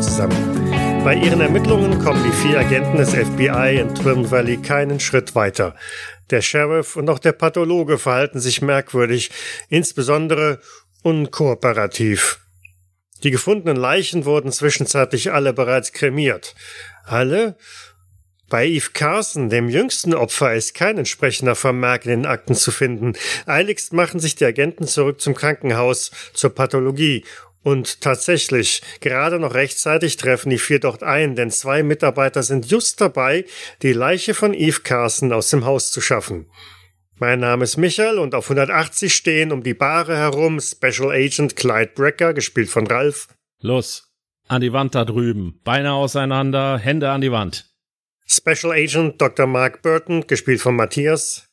Zusammen. Bei ihren Ermittlungen kommen die vier Agenten des FBI in Twin Valley keinen Schritt weiter. Der Sheriff und auch der Pathologe verhalten sich merkwürdig, insbesondere unkooperativ. Die gefundenen Leichen wurden zwischenzeitlich alle bereits kremiert. Alle? Bei Eve Carson, dem jüngsten Opfer, ist kein entsprechender Vermerk in den Akten zu finden. Eiligst machen sich die Agenten zurück zum Krankenhaus, zur Pathologie und tatsächlich, gerade noch rechtzeitig treffen die vier dort ein, denn zwei Mitarbeiter sind just dabei, die Leiche von Eve Carson aus dem Haus zu schaffen. Mein Name ist Michael und auf 180 stehen um die Bahre herum Special Agent Clyde Brecker, gespielt von Ralph. Los, an die Wand da drüben. Beine auseinander, Hände an die Wand. Special Agent Dr. Mark Burton, gespielt von Matthias.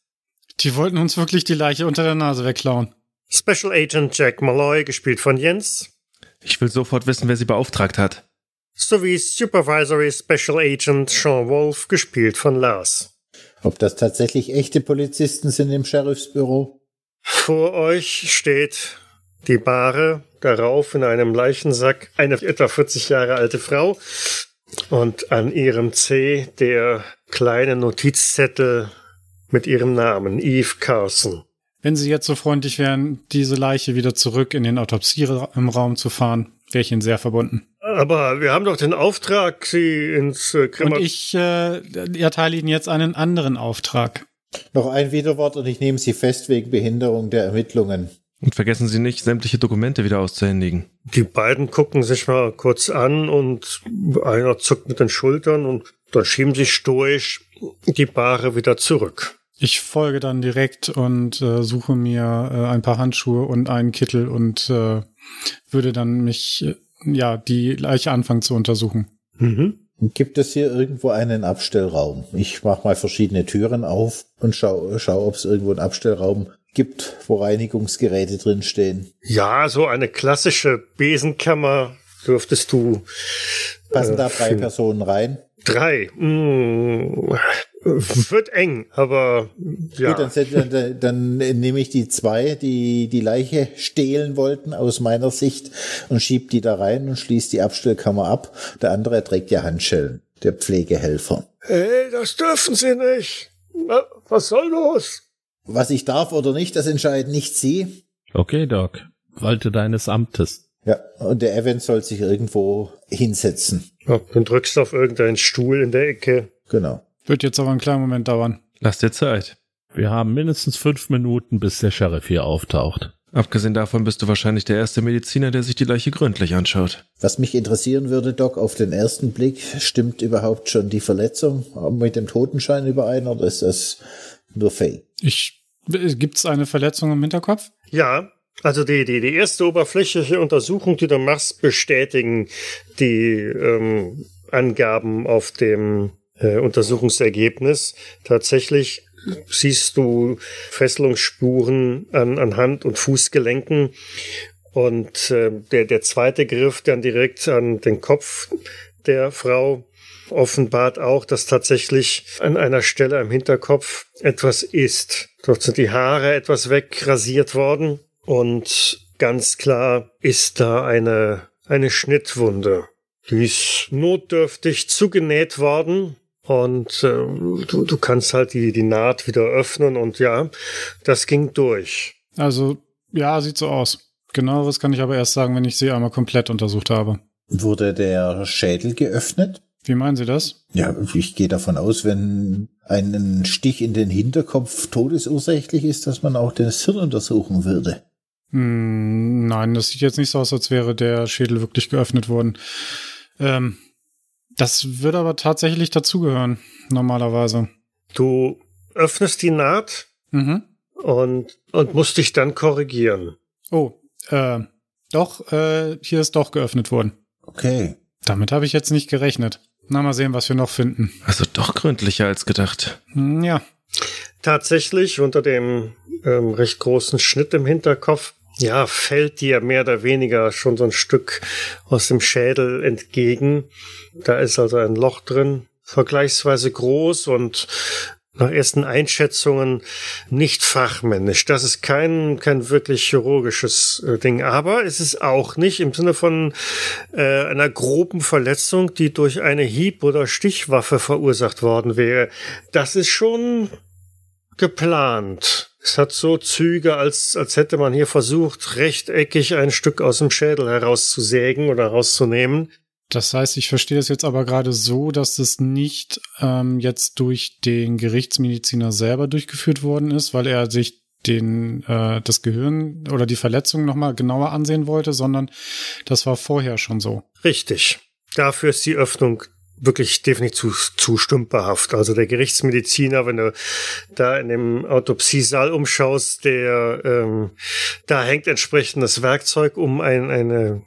Die wollten uns wirklich die Leiche unter der Nase wegklauen. Special Agent Jack Malloy, gespielt von Jens. Ich will sofort wissen, wer sie beauftragt hat. Sowie Supervisory Special Agent Sean Wolf, gespielt von Lars. Ob das tatsächlich echte Polizisten sind im Sheriffsbüro? Vor euch steht die Bahre, darauf in einem Leichensack eine etwa 40 Jahre alte Frau und an ihrem C der kleine Notizzettel mit ihrem Namen, Eve Carson. Wenn Sie jetzt so freundlich wären, diese Leiche wieder zurück in den Autopsieraum zu fahren, wäre ich Ihnen sehr verbunden. Aber wir haben doch den Auftrag, Sie ins äh, Und ich äh, erteile Ihnen jetzt einen anderen Auftrag. Noch ein Widerwort und ich nehme Sie fest wegen Behinderung der Ermittlungen. Und vergessen Sie nicht, sämtliche Dokumente wieder auszuhändigen. Die beiden gucken sich mal kurz an und einer zuckt mit den Schultern und dann schieben sie stoisch die Bahre wieder zurück. Ich folge dann direkt und äh, suche mir äh, ein paar Handschuhe und einen Kittel und äh, würde dann mich, äh, ja, die Leiche anfangen zu untersuchen. Mhm. Gibt es hier irgendwo einen Abstellraum? Ich mache mal verschiedene Türen auf und schau, schau ob es irgendwo einen Abstellraum gibt, wo Reinigungsgeräte drinstehen. Ja, so eine klassische Besenkammer dürftest du. Passen da drei Personen rein? Drei. Hm, wird eng, aber ja. Gut, dann, dann, dann nehme ich die zwei, die die Leiche stehlen wollten, aus meiner Sicht, und schieb die da rein und schließt die Abstellkammer ab. Der andere trägt ja Handschellen, der Pflegehelfer. Hey, das dürfen Sie nicht. Was soll los? Was ich darf oder nicht, das entscheiden nicht Sie. Okay, Doc. Walte deines Amtes. Ja, und der Evan soll sich irgendwo hinsetzen. Ja, dann drückst du auf irgendeinen Stuhl in der Ecke. Genau. Wird jetzt aber einen kleinen Moment dauern. Lass dir Zeit. Wir haben mindestens fünf Minuten, bis der Sheriff hier auftaucht. Abgesehen davon bist du wahrscheinlich der erste Mediziner, der sich die Leiche gründlich anschaut. Was mich interessieren würde, Doc, auf den ersten Blick, stimmt überhaupt schon die Verletzung mit dem Totenschein überein oder ist das nur Fake? Ich, gibt's eine Verletzung im Hinterkopf? Ja, also die, die, die erste oberflächliche Untersuchung, die du machst, bestätigen die ähm, Angaben auf dem äh, Untersuchungsergebnis. Tatsächlich siehst du Fesselungsspuren an, an Hand- und Fußgelenken. Und äh, der, der zweite Griff dann direkt an den Kopf der Frau offenbart auch, dass tatsächlich an einer Stelle am Hinterkopf etwas ist. Dort sind die Haare etwas wegrasiert worden und ganz klar ist da eine, eine Schnittwunde. Die ist notdürftig zugenäht worden und äh, du, du kannst halt die, die Naht wieder öffnen und ja, das ging durch. Also, ja, sieht so aus. Genaueres kann ich aber erst sagen, wenn ich sie einmal komplett untersucht habe. Wurde der Schädel geöffnet? Wie meinen Sie das? Ja, ich gehe davon aus, wenn ein Stich in den Hinterkopf todesursächlich ist, dass man auch das Hirn untersuchen würde. Hm, nein, das sieht jetzt nicht so aus, als wäre der Schädel wirklich geöffnet worden. Ähm, das würde aber tatsächlich dazugehören, normalerweise. Du öffnest die Naht Mhm. und, und musst dich dann korrigieren. Oh, äh, doch, äh, hier ist doch geöffnet worden. Okay. Damit habe ich jetzt nicht gerechnet. Na, mal sehen, was wir noch finden. Also doch gründlicher als gedacht. Hm, ja, Tatsächlich unter dem ähm, recht großen Schnitt im Hinterkopf, ja, fällt dir mehr oder weniger schon so ein Stück aus dem Schädel entgegen. Da ist also ein Loch drin, vergleichsweise groß und nach ersten Einschätzungen nicht fachmännisch. Das ist kein, kein wirklich chirurgisches äh, Ding. Aber es ist auch nicht im Sinne von äh, einer groben Verletzung, die durch eine Hieb- oder Stichwaffe verursacht worden wäre. Das ist schon geplant. Es hat so Züge, als, als hätte man hier versucht, rechteckig ein Stück aus dem Schädel herauszusägen oder rauszunehmen. Das heißt, ich verstehe es jetzt aber gerade so, dass es nicht ähm, jetzt durch den Gerichtsmediziner selber durchgeführt worden ist, weil er sich den äh, das Gehirn oder die Verletzung nochmal genauer ansehen wollte, sondern das war vorher schon so. Richtig. Dafür ist die Öffnung wirklich definitiv zu, zu stümperhaft. Also der Gerichtsmediziner, wenn du da in dem Autopsiesaal umschaust, der ähm, da hängt entsprechendes Werkzeug um ein, eine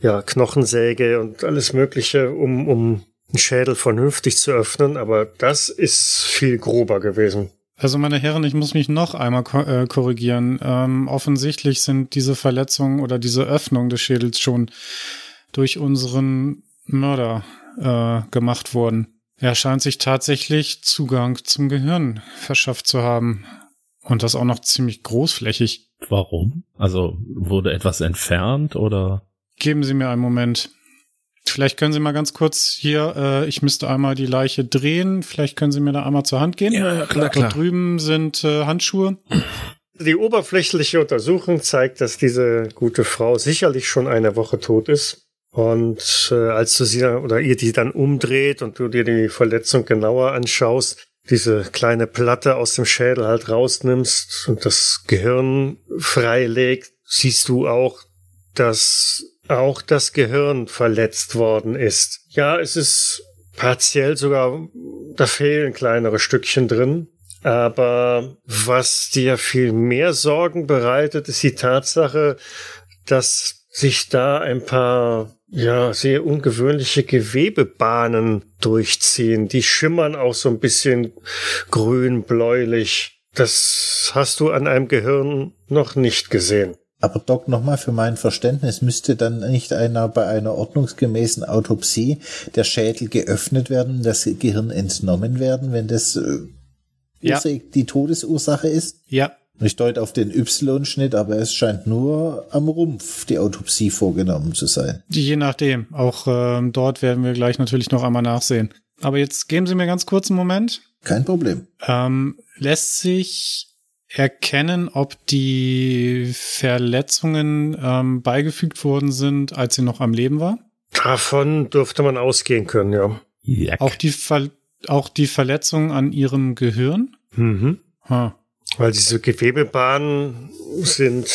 ja, Knochensäge und alles Mögliche, um, um einen Schädel vernünftig zu öffnen, aber das ist viel grober gewesen. Also meine Herren, ich muss mich noch einmal äh, korrigieren. Ähm, offensichtlich sind diese Verletzungen oder diese Öffnung des Schädels schon durch unseren Mörder äh, gemacht worden. Er scheint sich tatsächlich Zugang zum Gehirn verschafft zu haben. Und das auch noch ziemlich großflächig. Warum? Also wurde etwas entfernt oder? Geben Sie mir einen Moment. Vielleicht können Sie mal ganz kurz hier, äh, ich müsste einmal die Leiche drehen. Vielleicht können Sie mir da einmal zur Hand gehen. Ja, klar, klar. Da drüben sind äh, Handschuhe. Die oberflächliche Untersuchung zeigt, dass diese gute Frau sicherlich schon eine Woche tot ist. Und äh, als du sie oder ihr die dann umdreht und du dir die Verletzung genauer anschaust, diese kleine Platte aus dem Schädel halt rausnimmst und das Gehirn freilegt, siehst du auch, dass auch das Gehirn verletzt worden ist. Ja, es ist partiell sogar, da fehlen kleinere Stückchen drin. Aber was dir viel mehr Sorgen bereitet, ist die Tatsache, dass sich da ein paar ja, sehr ungewöhnliche Gewebebahnen durchziehen. Die schimmern auch so ein bisschen grün-bläulich. Das hast du an einem Gehirn noch nicht gesehen. Aber Doc, nochmal für mein Verständnis, müsste dann nicht einer bei einer ordnungsgemäßen Autopsie der Schädel geöffnet werden, das Gehirn entnommen werden, wenn das äh, Ja. die Todesursache ist? Ja, Ich deute auf den Y-Schnitt, aber es scheint nur am Rumpf die Autopsie vorgenommen zu sein. je nachdem. Auch ähm, dort werden wir gleich natürlich noch einmal nachsehen. Aber jetzt geben Sie mir ganz kurz einen Moment. Kein Problem. Ähm, lässt sich erkennen, ob die Verletzungen ähm, beigefügt worden sind, als sie noch am Leben war? Davon dürfte man ausgehen können, ja. Ja. Auch die, Ver auch die Verletzung an ihrem Gehirn? Mhm. Hm. Weil diese Gewebebahnen sind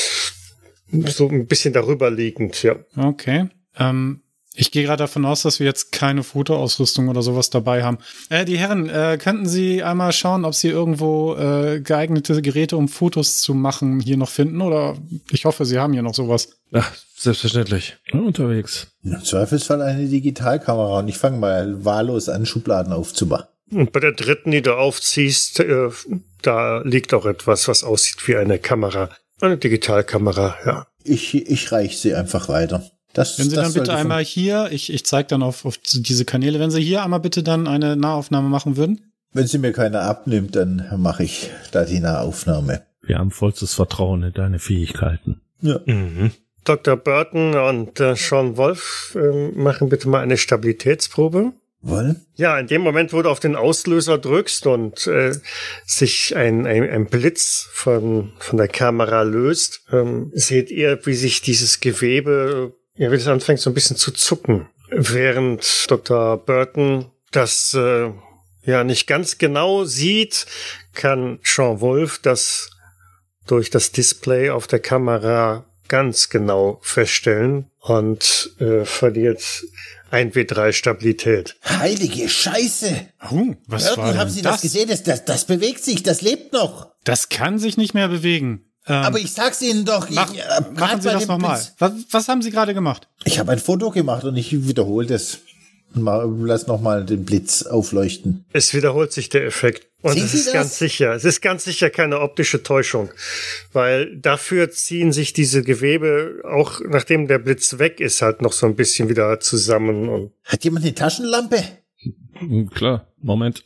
so ein bisschen darüber liegend, ja. Okay. Ähm, ich gehe gerade davon aus, dass wir jetzt keine Fotoausrüstung oder sowas dabei haben. Äh, die Herren, äh, könnten Sie einmal schauen, ob Sie irgendwo äh, geeignete Geräte, um Fotos zu machen, hier noch finden? Oder ich hoffe, Sie haben hier noch sowas. Ach, selbstverständlich. unterwegs. Im Zweifelsfall eine Digitalkamera und ich fange mal wahllos an, Schubladen aufzumachen. Und bei der dritten, die du aufziehst, äh, da liegt auch etwas, was aussieht wie eine Kamera. Eine Digitalkamera, ja. Ich, ich reich sie einfach weiter. Das, Wenn Sie das dann bitte einmal hier, ich, ich zeige dann auf, auf diese Kanäle, wenn Sie hier einmal bitte dann eine Nahaufnahme machen würden. Wenn sie mir keine abnimmt, dann mache ich da die Nahaufnahme. Wir haben vollstes Vertrauen in deine Fähigkeiten. Ja. Mhm. Dr. Burton und äh, Sean Wolf äh, machen bitte mal eine Stabilitätsprobe. Wollen? Ja, in dem Moment, wo du auf den Auslöser drückst und äh, sich ein, ein, ein Blitz von, von der Kamera löst, ähm, seht ihr, wie sich dieses Gewebe, ja, wie es anfängt so ein bisschen zu zucken. Während Dr. Burton das äh, ja nicht ganz genau sieht, kann Sean Wolf das durch das Display auf der Kamera ganz genau feststellen und äh, verliert 1W3 Stabilität. Heilige Scheiße! Oh, was war Burton, denn haben Sie das, gesehen? Das, das, das bewegt sich, das lebt noch. Das kann sich nicht mehr bewegen. Ähm, Aber ich sag's Ihnen doch. mach, ich, äh, machen Sie das nochmal. Was, was haben Sie gerade gemacht? Ich habe ein Foto gemacht und ich wiederhole das. Mal, lass nochmal den Blitz aufleuchten. Es wiederholt sich der Effekt. Und Sehen es Sie ist das? ganz sicher, es ist ganz sicher keine optische Täuschung. Weil dafür ziehen sich diese Gewebe, auch nachdem der Blitz weg ist, halt noch so ein bisschen wieder zusammen. Und Hat jemand eine Taschenlampe? Hm, Klar, Moment.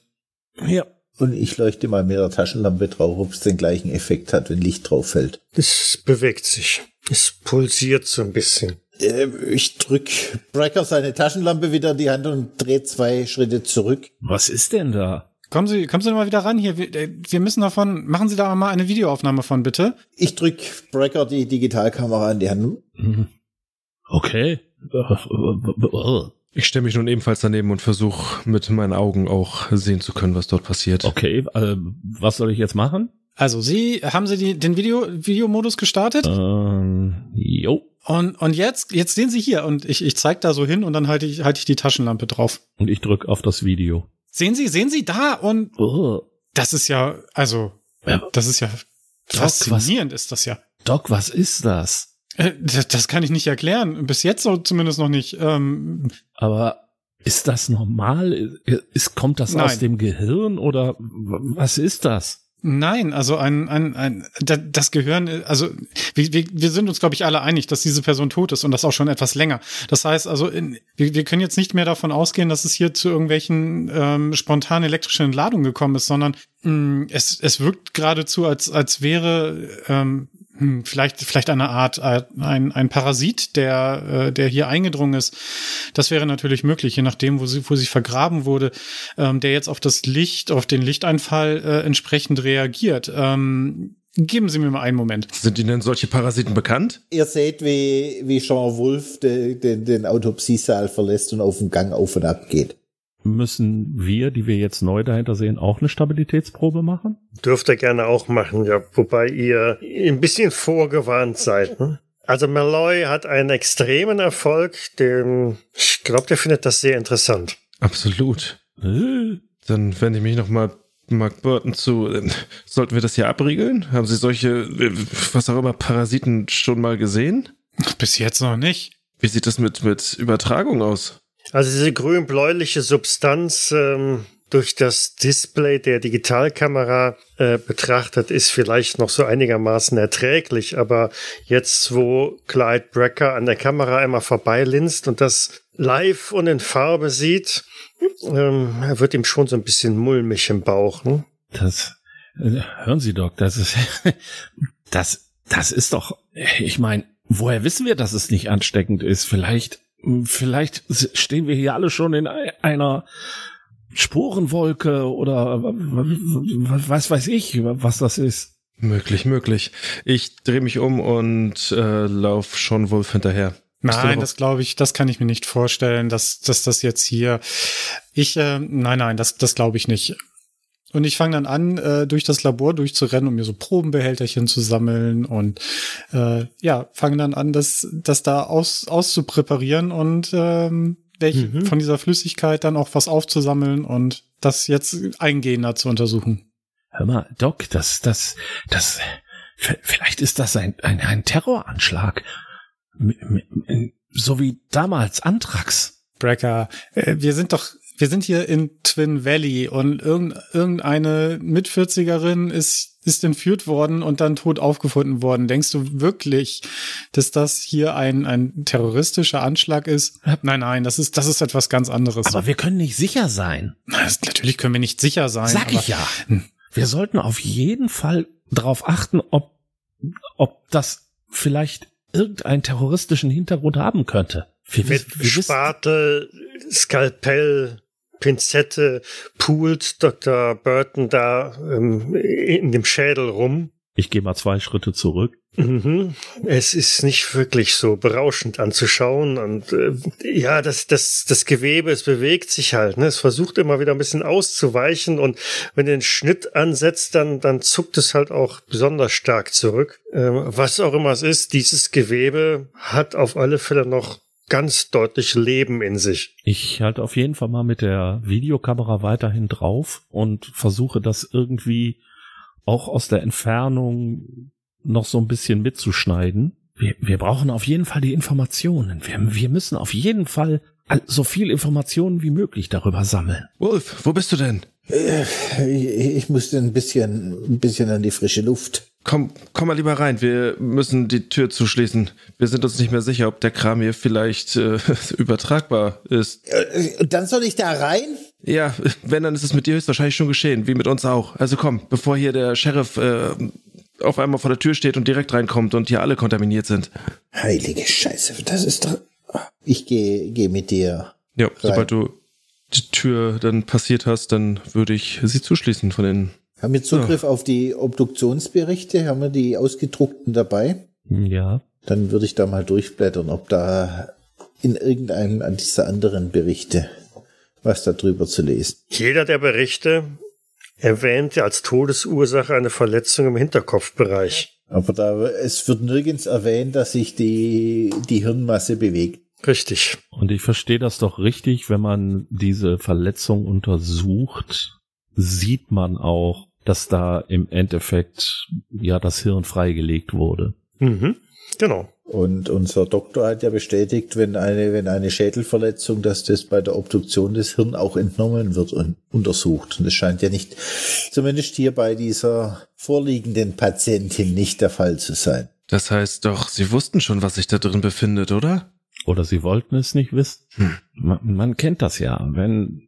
Hier. Und ich leuchte mal mit der Taschenlampe drauf, ob es den gleichen Effekt hat, wenn Licht drauf fällt. Es bewegt sich. Es pulsiert so ein bisschen. Äh, ich drück Brecker seine Taschenlampe wieder in die Hand und drehe zwei Schritte zurück. Was ist denn da? Kommen Sie, kommen Sie mal wieder ran hier. Wir, äh, wir müssen davon, machen Sie da mal eine Videoaufnahme von, bitte. Ich drück Brecker die Digitalkamera in die Hand. Mhm. Okay. Ich stelle mich nun ebenfalls daneben und versuche mit meinen Augen auch sehen zu können, was dort passiert. Okay, äh, was soll ich jetzt machen? Also Sie, haben Sie die, den Video, Videomodus gestartet? Ähm, jo. Und, und jetzt, jetzt sehen Sie hier und ich, ich zeig da so hin und dann halte ich, halte ich die Taschenlampe drauf. Und ich drück auf das Video. Sehen Sie, sehen Sie da und Oh. das ist ja, also, das ist ja Doc, faszinierend ist das ja. Doc, was ist das? Äh, Das, das kann ich nicht erklären. Bis jetzt so zumindest noch nicht. Ähm, Aber ist das normal? Ist, kommt das aus Nein. dem Gehirn oder was ist das? Nein, also ein, ein, ein da- das Gehirn, also wir, wir, wir sind uns, glaube ich, alle einig, dass diese Person tot ist und das auch schon etwas länger. Das heißt also, in, wir, wir können jetzt nicht mehr davon ausgehen, dass es hier zu irgendwelchen ähm, spontanen elektrischen Entladungen gekommen ist, sondern mh, es, es wirkt geradezu, als, als wäre ähm, hm, vielleicht, vielleicht eine Art, äh, ein, ein Parasit, der, äh, der hier eingedrungen ist. Das wäre natürlich möglich, je nachdem, wo sie, wo sie vergraben wurde, ähm, der jetzt auf das Licht, auf den Lichteinfall äh, entsprechend reagiert. Ähm, geben Sie mir mal einen Moment. Sind Ihnen denn solche Parasiten bekannt? Ihr seht, wie, wie Jean Wolf de, den, den Autopsiesaal verlässt und auf den Gang auf und ab geht. Müssen wir, die wir jetzt neu dahinter sehen, auch eine Stabilitätsprobe machen? Dürft ihr gerne auch machen, ja. Wobei ihr ein bisschen vorgewarnt seid. Ne? Also Malloy hat einen extremen Erfolg, den ich glaube, der findet das sehr interessant. Absolut. Äh, Dann wende ich mich nochmal Mark Burton zu. Sollten wir das hier abriegeln? Haben Sie solche, äh, was auch immer, Parasiten schon mal gesehen? Bis jetzt noch nicht. Wie sieht das mit, mit Übertragung aus? Also diese grün-bläuliche Substanz ähm, durch das Display der Digitalkamera äh, betrachtet ist vielleicht noch so einigermaßen erträglich, aber jetzt, wo Clyde Brecker an der Kamera einmal vorbeilinst und das live und in Farbe sieht, ähm, wird ihm schon so ein bisschen mulmig im Bauch. Ne? Das, äh, hören Sie, Doc, das ist, das, das ist doch, ich meine, woher wissen wir, dass es nicht ansteckend ist? Vielleicht, vielleicht stehen wir hier alle schon in ei- einer Sporenwolke oder was weiß ich, was das ist. Möglich, möglich. Ich drehe mich um und äh, lauf schon Wolf hinterher. Nein, das glaube ich, das kann ich mir nicht vorstellen, dass, dass das jetzt hier. Ich, äh, nein, nein, das, das glaube ich nicht. Und ich fange dann an, äh, durch das Labor durchzurennen, um mir so Probenbehälterchen zu sammeln und äh, ja, fange dann an, das, das da aus, auszupräparieren und ähm, welch, Mhm. von dieser Flüssigkeit dann auch was aufzusammeln und das jetzt eingehender zu untersuchen. Hör mal, Doc, das, das, das, vielleicht ist das ein, ein, ein Terroranschlag. M- m- So wie damals Antrax. Brecker, äh, wir sind doch, wir sind hier in Twin Valley und irgend, irgendeine Mit-40erin ist, ist entführt worden und dann tot aufgefunden worden. Denkst du wirklich, dass das hier ein, ein terroristischer Anschlag ist? Nein, nein, das ist, das ist etwas ganz anderes. Aber wir können nicht sicher sein. Natürlich können wir nicht sicher sein. Sag aber, ich ja. Hm. Wir sollten auf jeden Fall darauf achten, ob, ob das vielleicht irgendeinen terroristischen Hintergrund haben könnte. Wir, Mit wir Spatel, Skalpell, Pinzette poolt Dr. Burton da ähm, in dem Schädel rum. ich gehe mal zwei Schritte zurück. Mhm. Es ist nicht wirklich so berauschend anzuschauen und äh, ja, das, das, das Gewebe, es bewegt sich halt, ne? Es versucht immer wieder ein bisschen auszuweichen und wenn du den Schnitt ansetzt, dann, dann zuckt es halt auch besonders stark zurück. Ähm, was auch immer es ist, dieses Gewebe hat auf alle Fälle noch ganz deutlich Leben in sich. Ich halte auf jeden Fall mal mit der Videokamera weiterhin drauf und versuche das irgendwie auch aus der Entfernung noch so ein bisschen mitzuschneiden. Wir, wir brauchen auf jeden Fall die Informationen. Wir, wir müssen auf jeden Fall all- so viel Informationen wie möglich darüber sammeln. Wolf, wo bist du denn? Ich, ich musste ein bisschen, ein bisschen an die frische Luft. Komm, komm mal lieber rein. Wir müssen die Tür zuschließen. Wir sind uns nicht mehr sicher, ob der Kram hier vielleicht äh, übertragbar ist. Äh, dann soll ich da rein? Ja, wenn, dann ist es mit dir höchstwahrscheinlich schon geschehen, wie mit uns auch. Also komm, bevor hier der Sheriff äh, auf einmal vor der Tür steht und direkt reinkommt und hier alle kontaminiert sind. Heilige Scheiße, das ist doch. Ich gehe geh mit dir. Ja, sobald du die Tür dann passiert hast, dann würde ich sie zuschließen von den. Haben wir Zugriff auf die Obduktionsberichte? Haben wir die ausgedruckten dabei? Ja. Dann würde ich da mal durchblättern, ob da in irgendeinem an dieser anderen Berichte was darüber zu lesen. Jeder der Berichte erwähnte als Todesursache eine Verletzung im Hinterkopfbereich. Aber da, es wird nirgends erwähnt, dass sich die, die Hirnmasse bewegt. Richtig. Und ich verstehe das doch richtig, wenn man diese Verletzung untersucht, sieht man auch, dass da im Endeffekt ja das Hirn freigelegt wurde. Mhm. Genau. Und unser Doktor hat ja bestätigt, wenn eine, wenn eine Schädelverletzung, dass das bei der Obduktion des Hirn auch entnommen wird und untersucht. Und das scheint ja nicht, zumindest hier bei dieser vorliegenden Patientin nicht der Fall zu sein. Das heißt doch, Sie wussten schon, was sich da drin befindet, oder? Oder sie wollten es nicht wissen. Hm. Man, man kennt das ja. Wenn,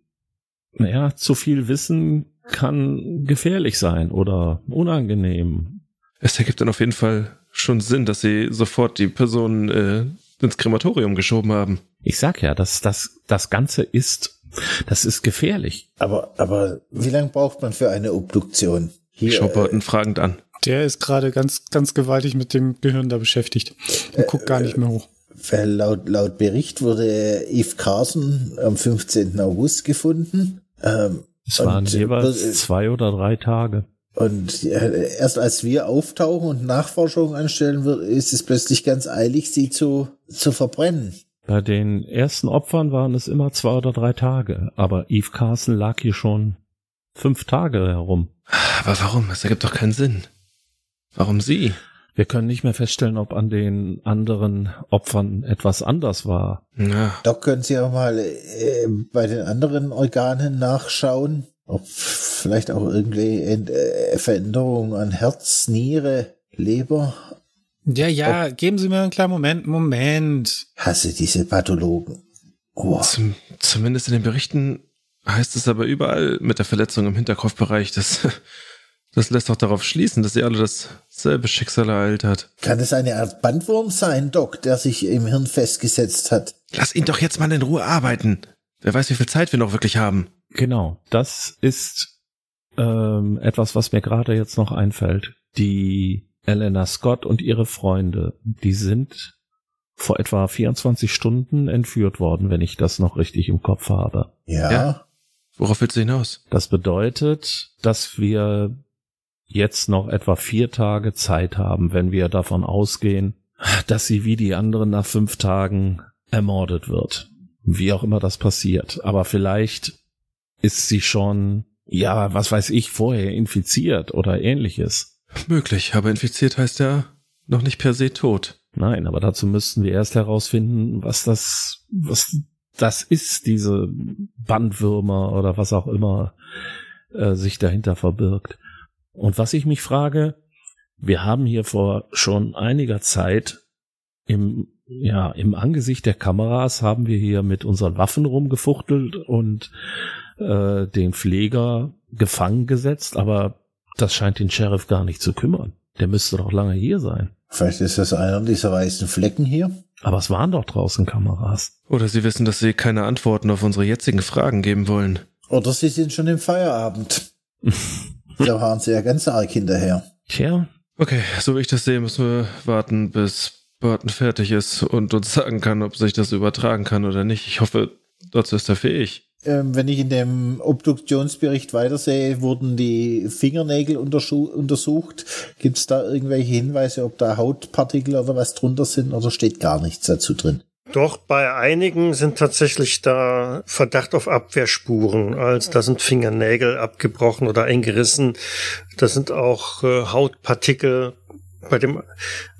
naja, zu viel Wissen kann gefährlich sein oder unangenehm. Es ergibt dann auf jeden Fall schon Sinn, dass Sie sofort die Person äh, ins Krematorium geschoben haben. Ich sag ja, dass das, das Ganze ist, das ist gefährlich. Aber, aber wie lange braucht man für eine Obduktion? Hier, Ich schaue äh, Burton fragend an. Der ist gerade ganz, ganz gewaltig mit dem Gehirn da beschäftigt und guckt gar nicht mehr hoch. Weil laut, laut Bericht wurde Eve Carson am 15. August gefunden. Ähm, Es waren jeweils äh, zwei oder drei Tage. und äh, erst als wir auftauchen und Nachforschungen anstellen, wird, ist es plötzlich ganz eilig, sie zu, zu verbrennen. Bei den ersten Opfern waren es immer zwei oder drei Tage, aber Eve Carson lag hier schon fünf Tage herum. Aber warum? Das ergibt doch keinen Sinn. Warum Sie? Wir können nicht mehr feststellen, ob an den anderen Opfern etwas anders war. Ja, Doc, können Sie auch mal äh, bei den anderen Organen nachschauen, ob vielleicht auch irgendwie äh, Veränderungen an Herz, Niere, Leber. Ja, ja, geben Sie mir einen kleinen Moment, Moment. Hasse diese Pathologen. Oh, zum, zumindest in den Berichten heißt es aber überall mit der Verletzung im Hinterkopfbereich, das, das lässt doch darauf schließen, dass sie alle dasselbe Schicksal ereilt hat. kann es eine Art Bandwurm sein, Doc, der sich im Hirn festgesetzt hat? Lass ihn doch jetzt mal in Ruhe arbeiten. Wer weiß, wie viel Zeit wir noch wirklich haben. Genau, das ist ähm, etwas, was mir gerade jetzt noch einfällt. Die Elena Scott und ihre Freunde, die sind vor etwa 24 Stunden entführt worden, wenn ich das noch richtig im Kopf habe. Ja. Ja. Worauf willst du hinaus? Das bedeutet, dass wir jetzt noch etwa vier Tage Zeit haben, wenn wir davon ausgehen, dass sie wie die anderen nach fünf Tagen ermordet wird. Wie auch immer das passiert. Aber vielleicht ist sie schon, ja, was weiß ich, vorher infiziert oder ähnliches. Möglich, aber infiziert heißt ja noch nicht per se tot. Nein, aber dazu müssten wir erst herausfinden, was das, was das ist, diese Bandwürmer oder was auch immer äh, sich dahinter verbirgt. Und was ich mich frage, wir haben hier vor schon einiger Zeit im, ja, im Angesicht der Kameras haben wir hier mit unseren Waffen rumgefuchtelt und äh, den Pfleger gefangen gesetzt, aber das scheint den Sheriff gar nicht zu kümmern. Der müsste doch lange hier sein. Vielleicht ist das einer dieser weißen Flecken hier. Aber es waren doch draußen Kameras. Oder sie wissen, dass sie keine Antworten auf unsere jetzigen Fragen geben wollen. Oder sie sind schon im Feierabend. da waren sie ja ganz arg hinterher. Tja, Okay, so wie ich das sehe, müssen wir warten, bis Burton fertig ist und uns sagen kann, ob sich das übertragen kann oder nicht. Ich hoffe, dazu ist er fähig. Ähm, wenn ich in dem Obduktionsbericht weitersehe, wurden die Fingernägel untersucht. Gibt es da irgendwelche Hinweise, ob da Hautpartikel oder was drunter sind oder steht gar nichts dazu drin? Doch bei einigen sind tatsächlich da Verdacht auf Abwehrspuren. Also da sind Fingernägel abgebrochen oder eingerissen. Da sind auch äh, Hautpartikel bei dem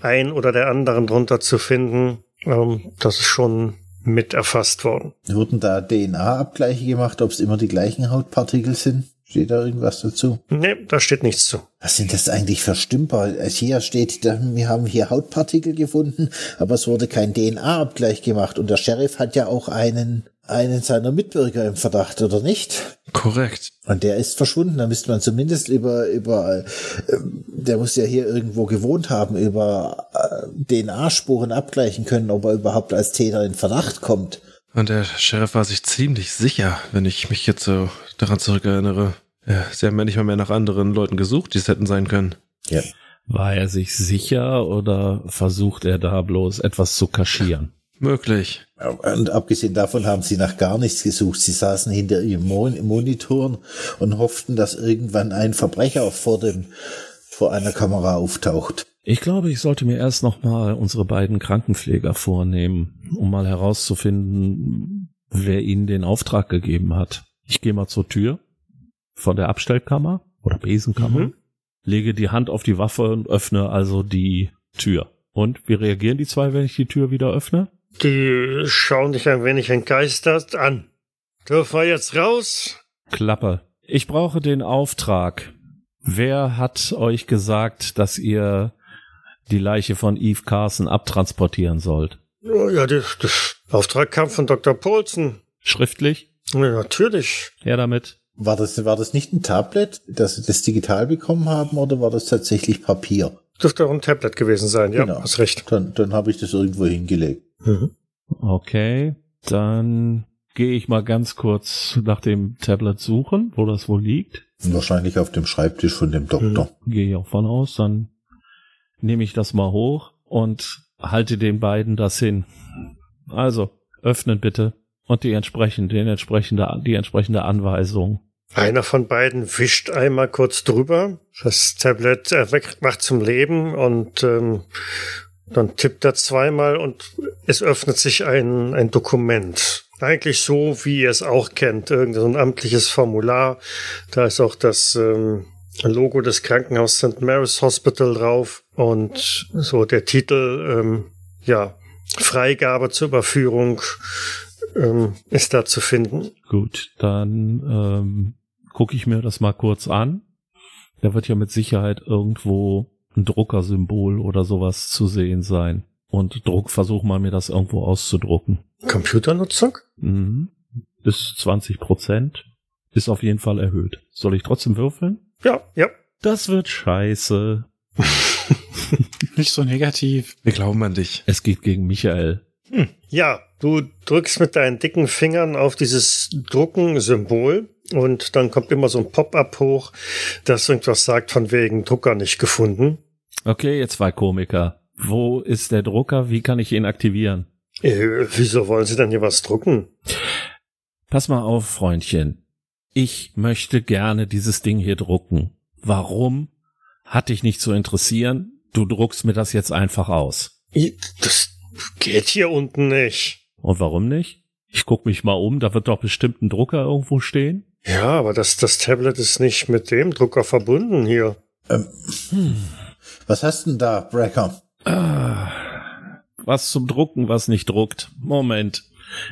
einen oder der anderen drunter zu finden. Ähm, das ist schon mit erfasst worden. Wurden da DNA-Abgleiche gemacht, ob es immer die gleichen Hautpartikel sind? Steht da irgendwas dazu? Nee, da steht nichts zu. Was sind das eigentlich für Stümper? Hier steht, wir haben hier Hautpartikel gefunden, aber es wurde kein DNA-Abgleich gemacht und der Sheriff hat ja auch einen, einen seiner Mitbürger im Verdacht, oder nicht? Korrekt. Und der ist verschwunden. Da müsste man zumindest über, über, äh, der muss ja hier irgendwo gewohnt haben, über äh, DNA-Spuren abgleichen können, ob er überhaupt als Täter in Verdacht kommt. Und der Sheriff war sich ziemlich sicher, wenn ich mich jetzt so daran zurückerinnere. Ja, sie haben ja nicht mal mehr nach anderen Leuten gesucht, die es hätten sein können. Ja. War er sich sicher oder versucht er da bloß etwas zu kaschieren? Möglich. Und abgesehen davon haben sie nach gar nichts gesucht. Sie saßen hinter ihren Mon Monitoren und hofften, dass irgendwann ein Verbrecher vor dem, vor einer Kamera auftaucht. Ich glaube, ich sollte mir erst noch mal unsere beiden Krankenpfleger vornehmen, um mal herauszufinden, wer ihnen den Auftrag gegeben hat. Ich gehe mal zur Tür von der Abstellkammer oder Besenkammer, Mhm. lege die Hand auf die Waffe und öffne also die Tür. Und wie reagieren die zwei, wenn ich die Tür wieder öffne? Die schauen dich ein wenig entgeistert an. Dürfen wir jetzt raus? Klappe. Ich brauche den Auftrag. Wer hat euch gesagt, dass ihr die Leiche von Eve Carson abtransportieren sollt? Ja, der, der Auftrag kam von Dr. Paulsen. Schriftlich? Ja, natürlich. Her damit. War das, war das nicht ein Tablet, das sie das digital bekommen haben, oder war das tatsächlich Papier? Dürfte auch ein Tablet gewesen sein. Ja, Genau. hast recht. Dann, dann habe ich das irgendwo hingelegt. Mhm. Okay, dann gehe ich mal ganz kurz nach dem Tablet suchen, wo das wohl liegt. Wahrscheinlich auf dem Schreibtisch von dem Doktor. Gehe ich auch von aus, dann nehme ich das mal hoch und halte den beiden das hin. Also, öffnen bitte und die entsprechende, den entsprechende, die entsprechende Anweisung. Einer von beiden wischt einmal kurz drüber. Das Tablet erweckt, macht zum Leben und ähm, dann tippt er zweimal und es öffnet sich ein, ein Dokument. Eigentlich so, wie ihr es auch kennt. Irgendein so amtliches Formular. Da ist auch das ähm, Logo des Krankenhaus St. Mary's Hospital drauf und so der Titel, ähm, ja, Freigabe zur Überführung ähm, ist da zu finden. Gut, dann ähm, gucke ich mir das mal kurz an. Da wird ja mit Sicherheit irgendwo ein Druckersymbol oder sowas zu sehen sein. Und Druck, versuch mal mir das irgendwo auszudrucken. Computernutzung? Mhm. Bis 20 Prozent ist auf jeden Fall erhöht. Soll ich trotzdem würfeln? Ja, ja. Das wird scheiße. Nicht so negativ. Wir glauben an dich. Es geht gegen Michael. Ja, du drückst mit deinen dicken Fingern auf dieses Drucken-Symbol und dann kommt immer so ein Pop-up hoch, das irgendwas sagt von wegen Drucker nicht gefunden. Okay, ihr zwei Komiker. Wo ist der Drucker? Wie kann ich ihn aktivieren? Äh, wieso wollen sie denn hier was drucken? Pass mal auf, Freundchen. Ich möchte gerne dieses Ding hier drucken. Warum? Hat dich nicht zu interessieren. Du druckst mir das jetzt einfach aus. Das geht hier unten nicht. Und warum nicht? Ich guck mich mal um, da wird doch bestimmt ein Drucker irgendwo stehen. Ja, aber das, das Tablet ist nicht mit dem Drucker verbunden hier. Was hast denn da, Brecker? Ah, was zum Drucken, was nicht druckt. Moment.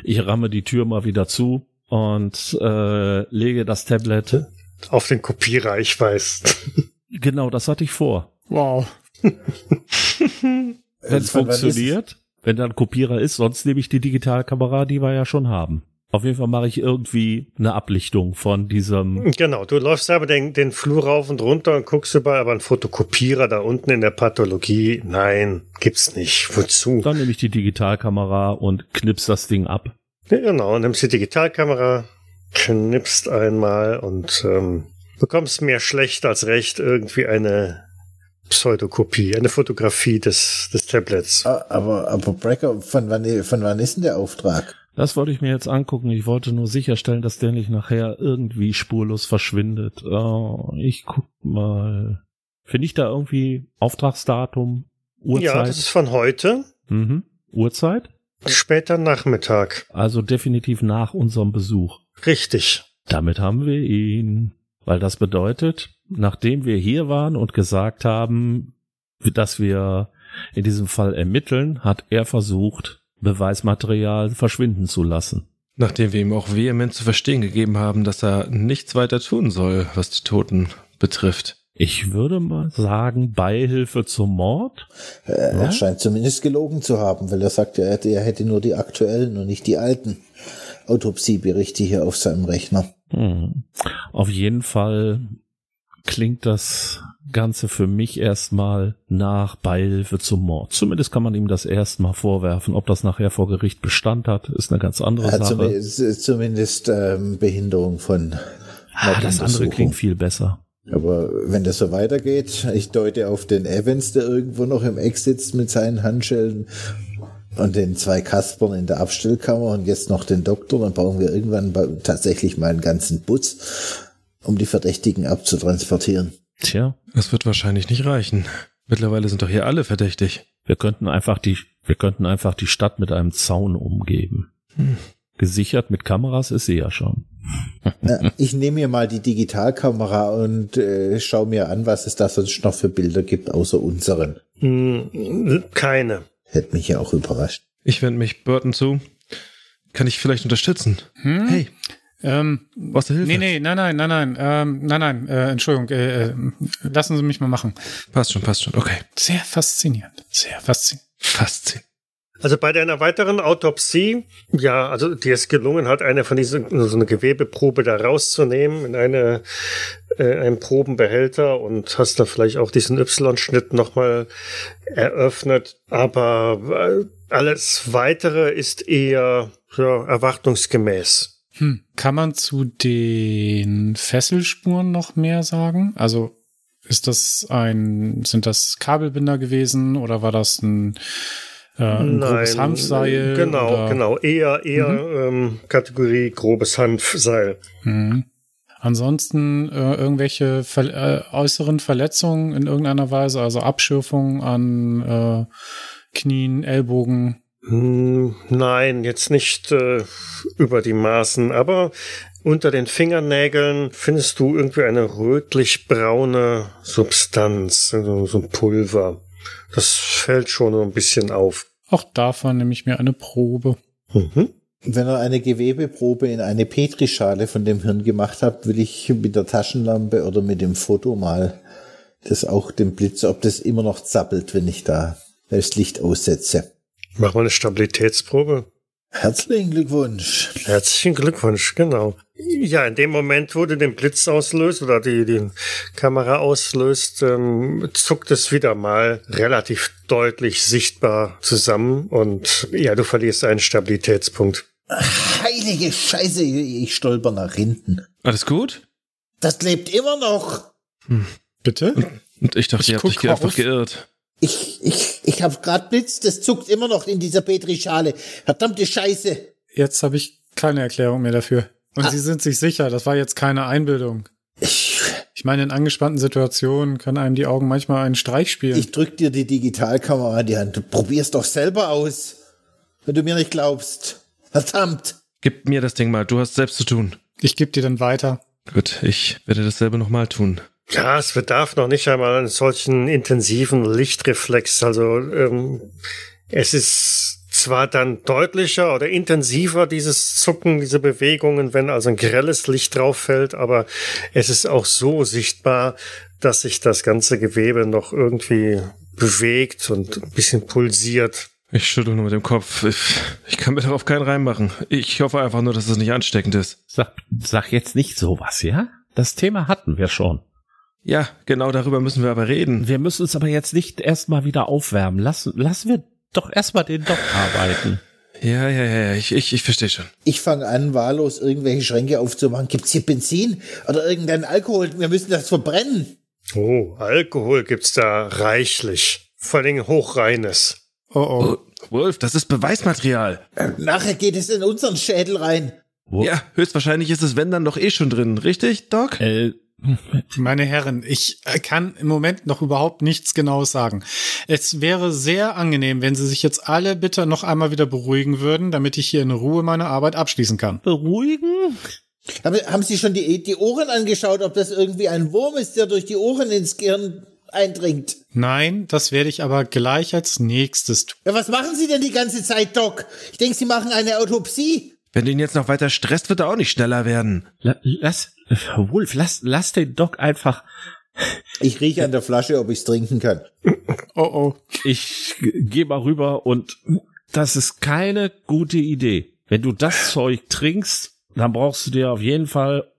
Ich ramme die Tür mal wieder zu und äh, lege das Tablet. Auf den Kopierer, ich weiß. Genau, das hatte ich vor. Wow. Wenn es wann ist funktioniert, wenn da ein Kopierer ist, sonst nehme ich die Digitalkamera, die wir ja schon haben. Auf jeden Fall mache ich irgendwie eine Ablichtung von diesem. Genau, du läufst aber den, den Flur rauf und runter und guckst überall, aber ein Fotokopierer da unten in der Pathologie, nein, gibt's nicht. Wozu? Dann nehme ich die Digitalkamera und knips das Ding ab. Ja, genau, nimmst die Digitalkamera, knippst einmal und ähm, bekommst mehr schlecht als recht irgendwie eine Pseudokopie, eine Fotografie des, des Tablets. Ah, Aber, aber Brecker, von wann, von wann ist denn der Auftrag? Das wollte ich mir jetzt angucken. Ich wollte nur sicherstellen, dass der nicht nachher irgendwie spurlos verschwindet. Oh, ich guck mal. Finde ich da irgendwie Auftragsdatum, Uhrzeit? Ja, das ist von heute, mhm. Uhrzeit? später Nachmittag. Also definitiv nach unserem Besuch. Richtig. Damit haben wir ihn. Weil das bedeutet, nachdem wir hier waren und gesagt haben, dass wir in diesem Fall ermitteln, hat er versucht, Beweismaterial verschwinden zu lassen. Nachdem wir ihm auch vehement zu verstehen gegeben haben, dass er nichts weiter tun soll, was die Toten betrifft. Ich würde mal sagen, Beihilfe zum Mord. Äh, Er scheint zumindest gelogen zu haben, weil er sagt, er hätte, er hätte nur die aktuellen und nicht die alten Autopsieberichte hier auf seinem Rechner. Hm. Auf jeden Fall klingt das Ganze für mich erstmal nach Beihilfe zum Mord. Zumindest kann man ihm das erstmal vorwerfen. Ob das nachher vor Gericht Bestand hat, ist eine ganz andere Er hat Sache. zumindest, zumindest ähm, Behinderung von Ah, das andere klingt viel besser. Aber wenn das so weitergeht, ich deute auf den Evans, der irgendwo noch im Eck sitzt mit seinen Handschellen und den zwei Kaspern in der Abstellkammer und jetzt noch den Doktor, dann brauchen wir irgendwann tatsächlich mal einen ganzen Bus, um die Verdächtigen abzutransportieren. Tja, Das wird wahrscheinlich nicht reichen. Mittlerweile sind doch hier alle verdächtig. wir könnten einfach die, wir könnten einfach die Stadt mit einem Zaun umgeben. Gesichert mit Kameras ist sie ja schon. Ich nehme mir mal die Digitalkamera und äh, schau mir an, was es da sonst noch für Bilder gibt, außer unseren. Hm, keine. Hätte mich ja auch überrascht. Ich wende mich Burton zu. Kann ich vielleicht unterstützen? Hm? Hey, Ähm, brauchst du Hilfe? nee, nee, nein, nein, nein, nein, ähm, nein, nein, äh, Entschuldigung, äh, äh, lassen Sie mich mal machen. Passt schon, passt schon. Okay. Sehr faszinierend, sehr faszinierend. Zehn. Also bei deiner weiteren Autopsie, ja, also dir ist gelungen hat, eine von diesen, so eine Gewebeprobe da rauszunehmen in eine, äh, einen Probenbehälter und hast da vielleicht auch diesen Y-Schnitt nochmal eröffnet. Aber äh, alles weitere ist eher ja, erwartungsgemäß. Hm. Kann man zu den Fesselspuren noch mehr sagen? Also ist das ein, sind das Kabelbinder gewesen oder war das ein, äh, ein grobes Hanfseil? Genau, oder? genau. Eher, eher ähm, Kategorie grobes Hanfseil. Mhm. Ansonsten äh, irgendwelche Ver äh, äußeren Verletzungen in irgendeiner Weise, also Abschürfungen an äh, Knien, Ellbogen. Hm, Nein, jetzt nicht äh, über die Maßen, aber unter den Fingernägeln findest du irgendwie eine rötlich-braune Substanz, also so ein Pulver. Das fällt schon ein bisschen auf. Auch davon nehme ich mir eine Probe. Mhm. Wenn ihr eine Gewebeprobe in eine Petrischale von dem Hirn gemacht habt, will ich mit der Taschenlampe oder mit dem Foto mal das auch dem Blitz, ob das immer noch zappelt, wenn ich da das Licht aussetze. Mach mal eine Stabilitätsprobe. Herzlichen Glückwunsch. Herzlichen Glückwunsch, genau. Ja, in dem Moment, wo du den Blitz auslöst oder die, die Kamera auslöst, ähm, zuckt es wieder mal relativ deutlich sichtbar zusammen und ja, du verlierst einen Stabilitätspunkt. Heilige Scheiße, ich stolper nach hinten. Alles gut? Das lebt immer noch. Bitte? Und ich dachte, Ich ihr habt euch hier einfach auf. geirrt. Ich, ich, ich hab grad Blitz, das zuckt immer noch in dieser Petrischale. Verdammte Scheiße. Jetzt habe ich keine Erklärung mehr dafür. Und Ah. Sie sind sich sicher, das war jetzt keine Einbildung. Ich, Ich meine, in angespannten Situationen können einem die Augen manchmal einen Streich spielen. ich drück dir die Digitalkamera in die Hand. Du probier's doch selber aus. Wenn du mir nicht glaubst. Verdammt. Gib mir das Ding mal, du hast selbst zu tun. Ich gebe dir dann weiter. Gut, ich werde dasselbe nochmal tun. Ja, es bedarf noch nicht einmal einen solchen intensiven Lichtreflex. Also ähm, es ist zwar dann deutlicher oder intensiver, dieses Zucken, diese Bewegungen, wenn also ein grelles Licht drauf fällt, aber es ist auch so sichtbar, dass sich das ganze Gewebe noch irgendwie bewegt und ein bisschen pulsiert. Ich schüttel nur mit dem Kopf. Ich, ich kann mir darauf keinen reinmachen. Ich hoffe einfach nur, dass es nicht ansteckend ist. Sag, sag jetzt nicht sowas, ja? Das Thema hatten wir schon. Ja, genau darüber müssen wir aber reden. Wir müssen uns aber jetzt nicht erstmal wieder aufwärmen. Lassen, lassen wir doch erstmal den Doc arbeiten. Ja, ja, ja, ja, ich, ich, ich verstehe schon. Ich fange an, wahllos irgendwelche Schränke aufzumachen. Gibt's hier Benzin oder irgendeinen Alkohol? Wir müssen das verbrennen. Oh, Alkohol gibt's da reichlich. Vor allem hochreines. Oh oh. Wolf, das ist Beweismaterial. Nachher geht es in unseren Schädel rein. Ja, höchstwahrscheinlich ist es, wenn dann doch eh schon drin, richtig, Doc? Äh, Meine Herren, ich äh, kann im Moment noch überhaupt nichts Genaues sagen. Es wäre sehr angenehm, wenn Sie sich jetzt alle bitte noch einmal wieder beruhigen würden, damit ich hier in Ruhe meine Arbeit abschließen kann. beruhigen? Haben, haben Sie schon die, die Ohren angeschaut, ob das irgendwie ein Wurm ist, der durch die Ohren ins Gehirn eindringt? Nein, das werde ich aber gleich als nächstes tun. Ja, was machen Sie denn die ganze Zeit, Doc? Ich denke, Sie machen eine Autopsie. Wenn du ihn jetzt noch weiter stresst, wird er auch nicht schneller werden. La lass, Wolf, lass, lass den Doc einfach. Ich rieche an der Flasche, ob ich es trinken kann. Oh oh. Ich gehe mal rüber und das ist keine gute Idee. Wenn du das Zeug trinkst, dann brauchst du dir auf jeden Fall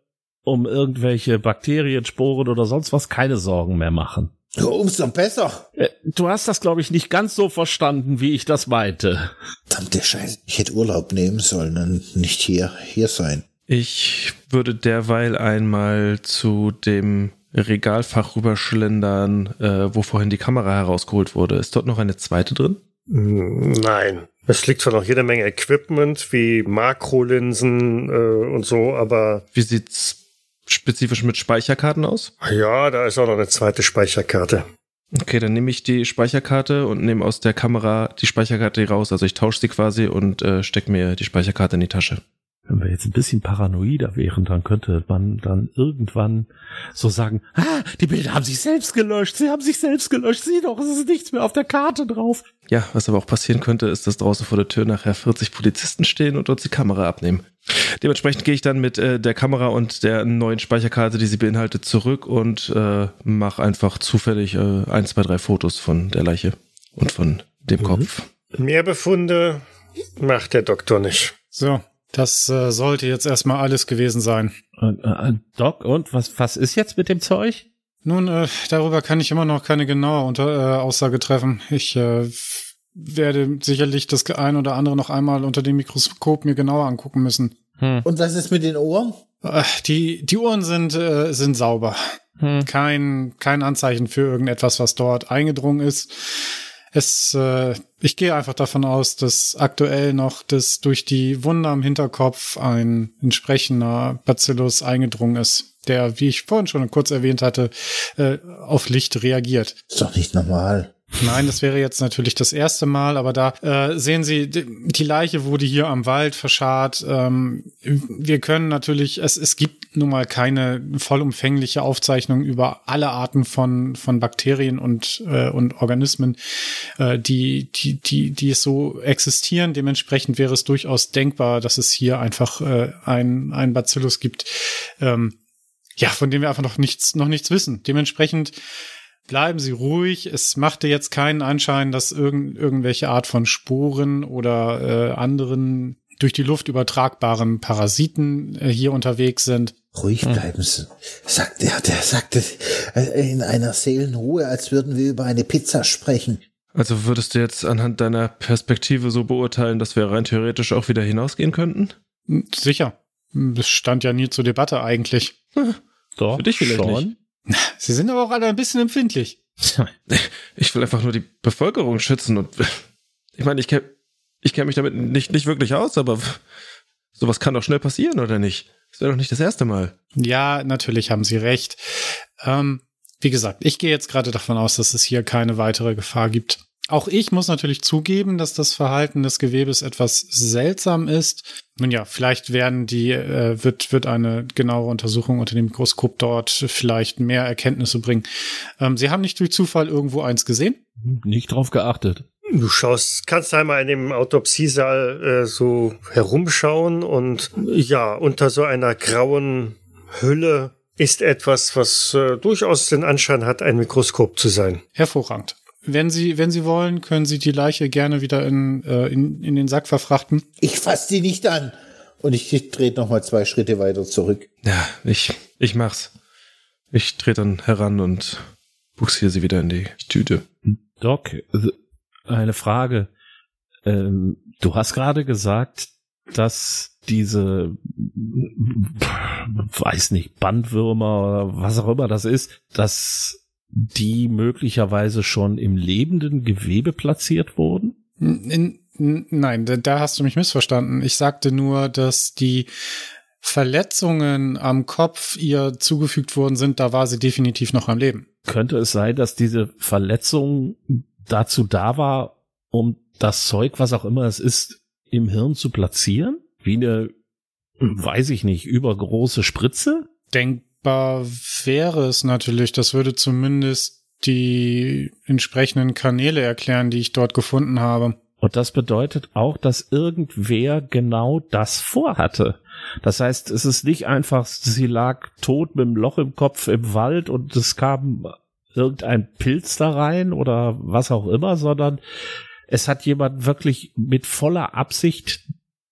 um irgendwelche Bakterien, Sporen oder sonst was keine Sorgen mehr machen. Umso besser. Äh, Du hast das, glaube ich, nicht ganz so verstanden, wie ich das meinte. Verdammte Scheiße. Ich hätte Urlaub nehmen sollen und nicht hier, hier sein. Ich würde derweil einmal zu dem Regalfach rüberschlendern, äh, wo vorhin die Kamera herausgeholt wurde. Ist dort noch eine zweite drin? Nein. Es liegt zwar noch jede Menge Equipment wie Makrolinsen äh, und so, aber Wie sieht's spezifisch mit Speicherkarten aus? ja, da ist auch noch eine zweite Speicherkarte. Okay, dann nehme ich die Speicherkarte und nehme aus der Kamera die Speicherkarte raus. Also ich tausche sie quasi und äh, stecke mir die Speicherkarte in die Tasche. Wenn wir jetzt ein bisschen paranoider wären, dann könnte man dann irgendwann so sagen, ah, die Bilder haben sich selbst gelöscht, sie haben sich selbst gelöscht, sieh doch, es ist nichts mehr auf der Karte drauf. Ja, was aber auch passieren könnte, ist, dass draußen vor der Tür nachher 40 Polizisten stehen und uns die Kamera abnehmen. Dementsprechend gehe ich dann mit äh, der Kamera und der neuen Speicherkarte, die sie beinhaltet, zurück und äh, mache einfach zufällig äh, ein, zwei, drei Fotos von der Leiche und von dem Kopf. Mehr Befunde macht der Doktor nicht. So, das äh, sollte jetzt erstmal alles gewesen sein. Äh, äh, Doc, und was, was ist jetzt mit dem Zeug? Nun, äh, darüber kann ich immer noch keine genaue Unter äh, Aussage treffen. Ich äh, werde sicherlich das ein oder andere noch einmal unter dem Mikroskop mir genauer angucken müssen. Und was ist mit den Ohren? Äh, die, die Uhren sind, äh, sind sauber. Hm. Kein, kein Anzeichen für irgendetwas, was dort eingedrungen ist. Es, äh, ich gehe einfach davon aus, dass aktuell noch das durch die Wunde am Hinterkopf ein entsprechender Bacillus eingedrungen ist, der, wie ich vorhin schon kurz erwähnt hatte, äh, auf Licht reagiert. Ist doch nicht normal. Nein, das wäre jetzt natürlich das erste Mal, aber da äh, sehen Sie, die Leiche wurde hier am Wald verscharrt. Ähm, wir können natürlich, es, es gibt nun mal keine vollumfängliche Aufzeichnung über alle Arten von, von Bakterien und, äh, und Organismen, äh, die, die, die, die so existieren. Dementsprechend wäre es durchaus denkbar, dass es hier einfach äh, ein, ein Bacillus gibt, ähm, ja, von dem wir einfach noch nichts, noch nichts wissen. Dementsprechend bleiben Sie ruhig. Es machte jetzt keinen Anschein, dass irgend, irgendwelche Art von Sporen oder äh, anderen durch die Luft übertragbaren Parasiten äh, hier unterwegs sind. Ruhig bleiben Sie. Sagt er, der sagte äh, in einer Seelenruhe, als würden wir über eine Pizza sprechen. Also würdest du jetzt anhand deiner Perspektive so beurteilen, dass wir rein theoretisch auch wieder hinausgehen könnten? Hm, Sicher. Das stand ja nie zur Debatte eigentlich. Doch, Für dich vielleicht schon. Sie sind aber auch alle ein bisschen empfindlich. Ich will einfach nur die Bevölkerung schützen und ich meine, ich kenne ich kenn mich damit nicht, nicht wirklich aus, aber sowas kann doch schnell passieren, oder nicht? Das wäre doch nicht das erste Mal. Ja, natürlich haben Sie recht. Ähm, wie gesagt, ich gehe jetzt gerade davon aus, dass es hier keine weitere Gefahr gibt. Auch ich muss natürlich zugeben, dass das Verhalten des Gewebes etwas seltsam ist. Nun ja, vielleicht werden die, äh, wird, wird eine genauere Untersuchung unter dem Mikroskop dort vielleicht mehr Erkenntnisse bringen. Ähm, Sie haben nicht durch Zufall irgendwo eins gesehen? Nicht drauf geachtet. Du schaust, kannst einmal in dem Autopsiesaal äh, so herumschauen und ja, unter so einer grauen Hülle ist etwas, was äh, durchaus den Anschein hat, ein Mikroskop zu sein. Hervorragend. Wenn Sie, wenn Sie wollen, können Sie die Leiche gerne wieder in, äh, in, in den Sack verfrachten. Ich fass die nicht an. Und ich trete noch mal zwei Schritte weiter zurück. Ja, ich, ich mach's. Ich trete dann heran und buxiere sie wieder in die Tüte. Doc, eine Frage. Ähm, du hast gerade gesagt, dass diese, weiß nicht, Bandwürmer oder was auch immer das ist, dass die möglicherweise schon im lebenden Gewebe platziert wurden? In, n- nein, da, hast du mich missverstanden. Ich sagte nur, dass die Verletzungen am Kopf ihr zugefügt worden sind, da war sie definitiv noch am Leben. Könnte es sein, dass diese Verletzung dazu da war, um das Zeug, was auch immer es ist, im Hirn zu platzieren? Wie eine, weiß ich nicht, übergroße Spritze? Denkbar wäre es natürlich, das würde zumindest die entsprechenden Kanäle erklären, die ich dort gefunden habe. Und das bedeutet auch, dass irgendwer genau das vorhatte. Das heißt, es ist nicht einfach, sie lag tot mit einem Loch im Kopf im Wald und es kam irgendein Pilz da rein oder was auch immer, sondern es hat jemand wirklich mit voller Absicht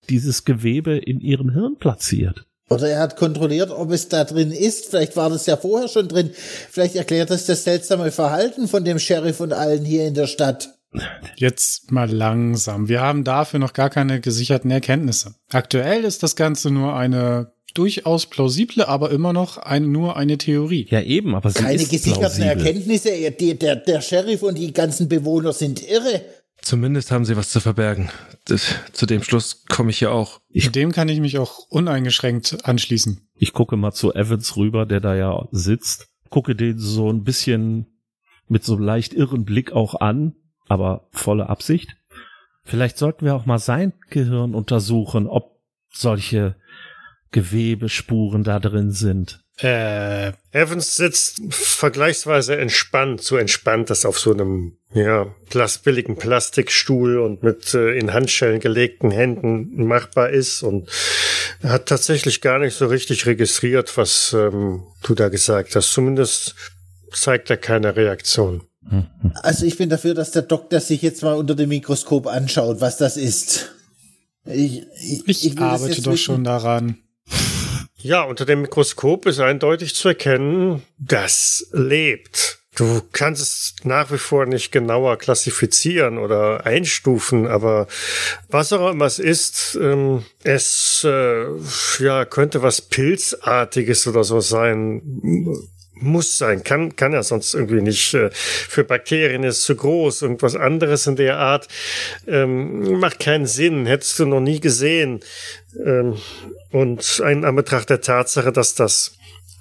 dieses Gewebe in ihrem Hirn platziert. Oder er hat kontrolliert, ob es da drin ist. Vielleicht war das ja vorher schon drin. Vielleicht erklärt das das seltsame Verhalten von dem Sheriff und allen hier in der Stadt. Jetzt mal langsam. Wir haben dafür noch gar keine gesicherten Erkenntnisse. Aktuell ist das Ganze nur eine durchaus plausible, aber immer noch ein, nur eine Theorie. Ja, eben, aber sie Keine ist gesicherten plausibel. Erkenntnisse. Er- die- Der, der Sheriff und die ganzen Bewohner sind irre. Zumindest haben sie was zu verbergen. Das, zu dem Schluss komme ich ja auch. Dem kann ich mich auch uneingeschränkt anschließen. Ich gucke mal zu Evans rüber, der da ja sitzt, gucke den so ein bisschen mit so einem leicht irren Blick auch an, aber volle Absicht. Vielleicht sollten wir auch mal sein Gehirn untersuchen, ob solche Gewebespuren da drin sind. Äh, Evans sitzt vergleichsweise entspannt, so entspannt, dass auf so einem ja, billigen Plastikstuhl und mit äh, in Handschellen gelegten Händen machbar ist und er hat tatsächlich gar nicht so richtig registriert, was ähm, du da gesagt hast. Zumindest zeigt er keine Reaktion. Also ich bin dafür, dass der Doktor sich jetzt mal unter dem Mikroskop anschaut, was das ist. Ich, ich, ich, das arbeite doch wissen. schon daran. Ja, unter dem Mikroskop ist eindeutig zu erkennen, das lebt. Du kannst es nach wie vor nicht genauer klassifizieren oder einstufen, aber was auch immer es ist, ähm, es äh, ja, könnte was Pilzartiges oder so sein. Muss sein, kann, kann ja sonst irgendwie nicht. Äh, für Bakterien ist es zu groß. Irgendwas anderes in der Art ähm, macht keinen Sinn. Hättest du noch nie gesehen. Ähm, und ein Anbetracht der Tatsache, dass das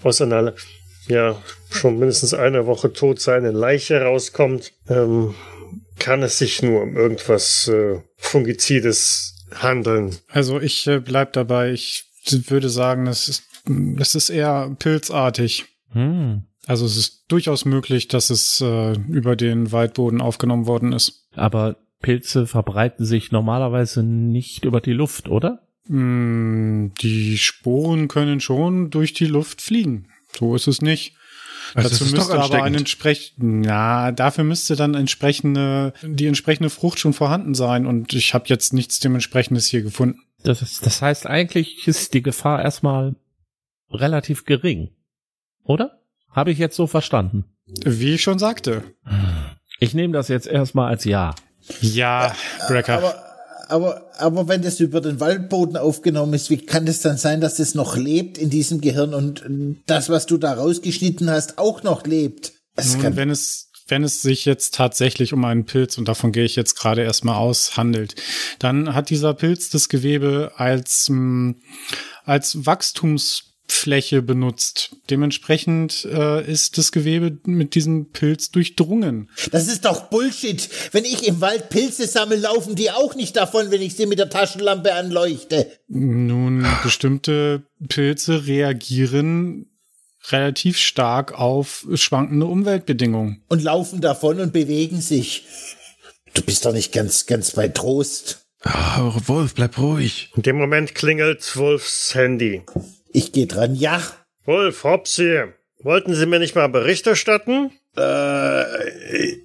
aus einer ja schon mindestens eine Woche tot seine Leiche rauskommt, ähm, kann es sich nur um irgendwas äh, Fungizides handeln. Also ich äh, bleib dabei. Ich würde sagen, das ist, das ist eher pilzartig. Hm. Also es ist durchaus möglich, dass es äh, über den Waldboden aufgenommen worden ist. Aber Pilze verbreiten sich normalerweise nicht über die Luft, oder? Mm, Die Sporen können schon durch die Luft fliegen. So ist es nicht. Also Dazu müsste aber ein entsprechend, ja, dafür müsste dann entsprechende, die entsprechende Frucht schon vorhanden sein und ich habe jetzt nichts dementsprechendes hier gefunden. Das, ist, das heißt, eigentlich ist die Gefahr erstmal relativ gering. Oder? Habe ich jetzt so verstanden. Wie ich schon sagte. Ich nehme das jetzt erstmal als Ja. Ja, Brecker. Aber, aber, aber wenn das über den Waldboden aufgenommen ist, wie kann es dann sein, dass es noch lebt in diesem Gehirn und das, was du da rausgeschnitten hast, auch noch lebt? Nun, wenn es wenn es sich jetzt tatsächlich um einen Pilz, und davon gehe ich jetzt gerade erstmal aus, handelt, dann hat dieser Pilz das Gewebe als, mh, als Wachstumsfläche benutzt. Dementsprechend äh, ist das Gewebe mit diesem Pilz durchdrungen. das ist doch Bullshit. Wenn ich im Wald Pilze sammle, laufen die auch nicht davon, wenn ich sie mit der Taschenlampe anleuchte. Nun, bestimmte Pilze reagieren relativ stark auf schwankende Umweltbedingungen. Und laufen davon und bewegen sich. Du bist doch nicht ganz, ganz bei Trost. Ah, Wolf, bleib ruhig. In dem Moment klingelt Wolfs Handy. Ich gehe dran. Ja. Wolf, Hopsi, wollten Sie mir nicht mal Bericht erstatten? Äh,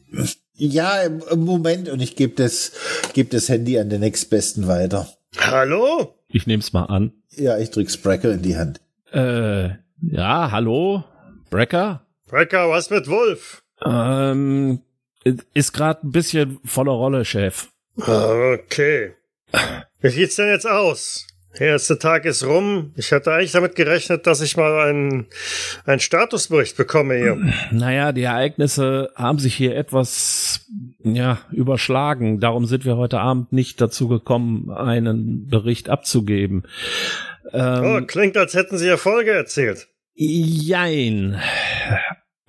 ja, im Moment. Und ich gebe das, geb das Handy an den nächstbesten weiter. Hallo? Ich nehme es mal an. Ja, ich drück Sprecker in die Hand. Äh, ja, hallo? Brecker? Brecker, was mit Wolf? Ähm, ist gerade ein bisschen voller Rolle, Chef. Okay. Wie sieht's denn jetzt aus? Der erste Tag ist rum. Ich hatte eigentlich damit gerechnet, dass ich mal einen, einen Statusbericht bekomme hier. Naja, die Ereignisse haben sich hier etwas, ja, überschlagen. Darum sind wir heute Abend nicht dazu gekommen, einen Bericht abzugeben. Oh, Ähm, klingt, als hätten Sie Erfolge erzählt. Jein.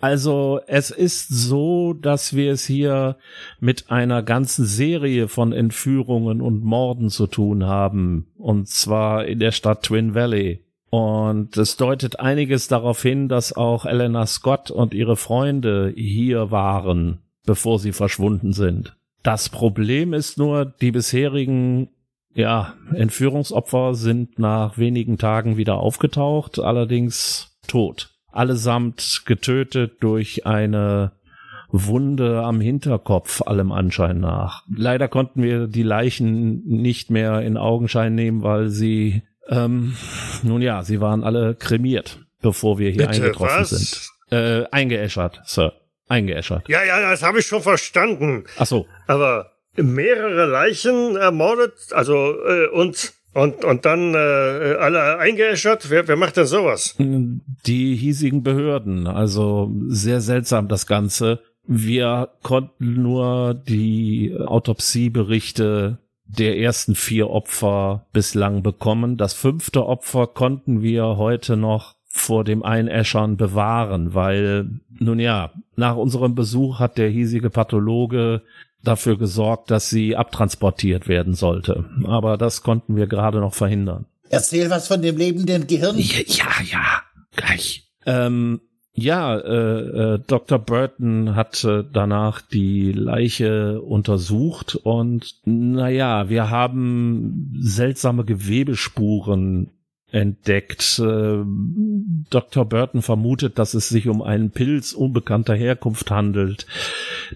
Also es ist so, dass wir es hier mit einer ganzen Serie von Entführungen und Morden zu tun haben. Und zwar in der Stadt Twin Valley. Und es deutet einiges darauf hin, dass auch Elena Scott und ihre Freunde hier waren, bevor sie verschwunden sind. Das Problem ist nur, die bisherigen ja, Entführungsopfer sind nach wenigen Tagen wieder aufgetaucht, allerdings tot. Allesamt getötet durch eine Wunde am Hinterkopf, allem Anschein nach. Leider konnten wir die Leichen nicht mehr in Augenschein nehmen, weil sie, ähm, nun ja, sie waren alle kremiert, bevor wir hier Bitte, eingetroffen was? sind. Äh, eingeäschert, Sir. Eingeäschert. Ja, ja, das habe ich schon verstanden. Ach so. Aber mehrere Leichen ermordet, also äh, und und und dann äh, alle eingeäschert. Wer, wer macht denn sowas? Die hiesigen Behörden, also sehr seltsam das Ganze. Wir konnten nur die Autopsieberichte der ersten vier Opfer bislang bekommen. Das fünfte Opfer konnten wir heute noch vor dem Einäschern bewahren, weil, nun ja, nach unserem Besuch hat der hiesige Pathologe dafür gesorgt, dass sie abtransportiert werden sollte. Aber das konnten wir gerade noch verhindern. Erzähl was von dem lebenden Gehirn. Ja, ja, ja gleich. Ähm, ja, äh, äh, Dr. Burton hat äh, danach die Leiche untersucht und naja, wir haben seltsame Gewebespuren entdeckt. Äh, Dr. Burton vermutet, dass es sich um einen Pilz unbekannter Herkunft handelt,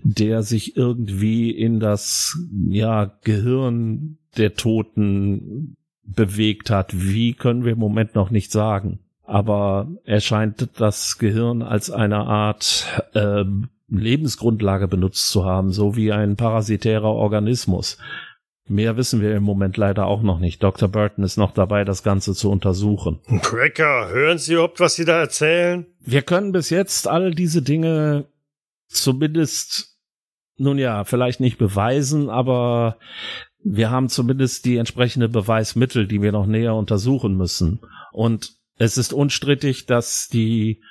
der sich irgendwie in das ja, Gehirn der Toten bewegt hat. Wie können wir im Moment noch nicht sagen. Aber er scheint das Gehirn als eine Art äh, Lebensgrundlage benutzt zu haben, so wie ein parasitärer Organismus. Mehr wissen wir im Moment leider auch noch nicht. Dr. Burton ist noch dabei, das Ganze zu untersuchen. Cracker, hören Sie überhaupt, was Sie da erzählen? Wir können bis jetzt all diese Dinge zumindest, nun ja, vielleicht nicht beweisen, aber wir haben zumindest die entsprechende Beweismittel, die wir noch näher untersuchen müssen. Und es ist unstrittig, dass die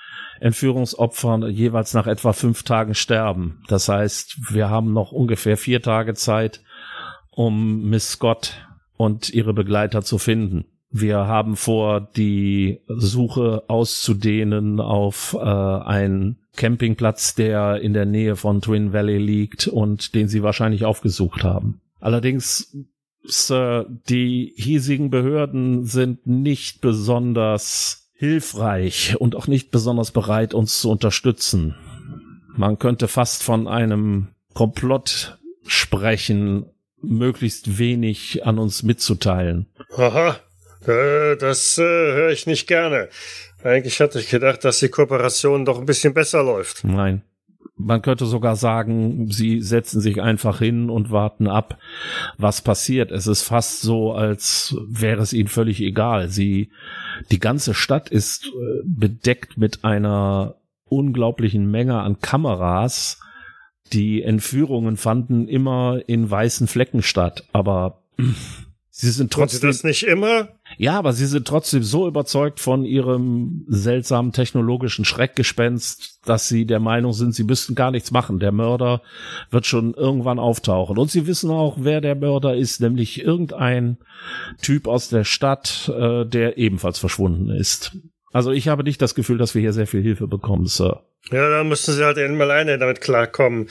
Entführungsopfer jeweils nach etwa fünf Tagen sterben. Das heißt, wir haben noch ungefähr vier Tage Zeit, um Miss Scott und ihre Begleiter zu finden. Wir haben vor, die Suche auszudehnen auf äh, einen Campingplatz, der in der Nähe von Twin Valley liegt und den sie wahrscheinlich aufgesucht haben. Allerdings, Sir, die hiesigen Behörden sind nicht besonders hilfreich und auch nicht besonders bereit, uns zu unterstützen. Man könnte fast von einem Komplott sprechen, möglichst wenig an uns mitzuteilen. Aha, äh, das äh, höre ich nicht gerne. Eigentlich hatte ich gedacht, dass die Kooperation doch ein bisschen besser läuft. Nein. Man könnte sogar sagen, sie setzen sich einfach hin und warten ab, was passiert. Es ist fast so, als wäre es ihnen völlig egal. Sie, die ganze Stadt ist äh, bedeckt mit einer unglaublichen Menge an Kameras. Die Entführungen fanden immer in weißen Flecken statt, aber sie sind trotzdem. das nicht immer? Ja, aber sie sind trotzdem so überzeugt von ihrem seltsamen technologischen Schreckgespenst, dass sie der Meinung sind, sie müssten gar nichts machen. Der Mörder wird schon irgendwann auftauchen. Und sie wissen auch, wer der Mörder ist, nämlich irgendein Typ aus der Stadt, äh, der ebenfalls verschwunden ist. Also ich habe nicht das Gefühl, dass wir hier sehr viel Hilfe bekommen, Sir. Ja, da müssen Sie halt eben alleine damit klarkommen.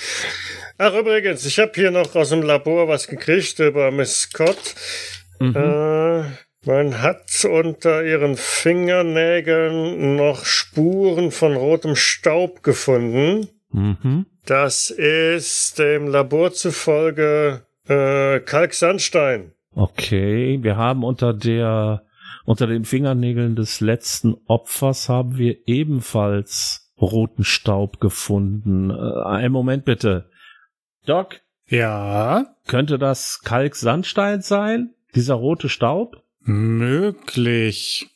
Ach, übrigens, ich habe hier noch aus dem Labor was gekriegt über Miss Scott. Äh, man hat unter ihren Fingernägeln noch Spuren von rotem Staub gefunden. Mhm. Das ist dem Labor zufolge äh, Kalksandstein. Okay, wir haben unter der unter den Fingernägeln des letzten Opfers haben wir ebenfalls roten Staub gefunden. Äh, einen Moment bitte. Doc, Ja, könnte das Kalksandstein sein? Dieser rote Staub? möglich.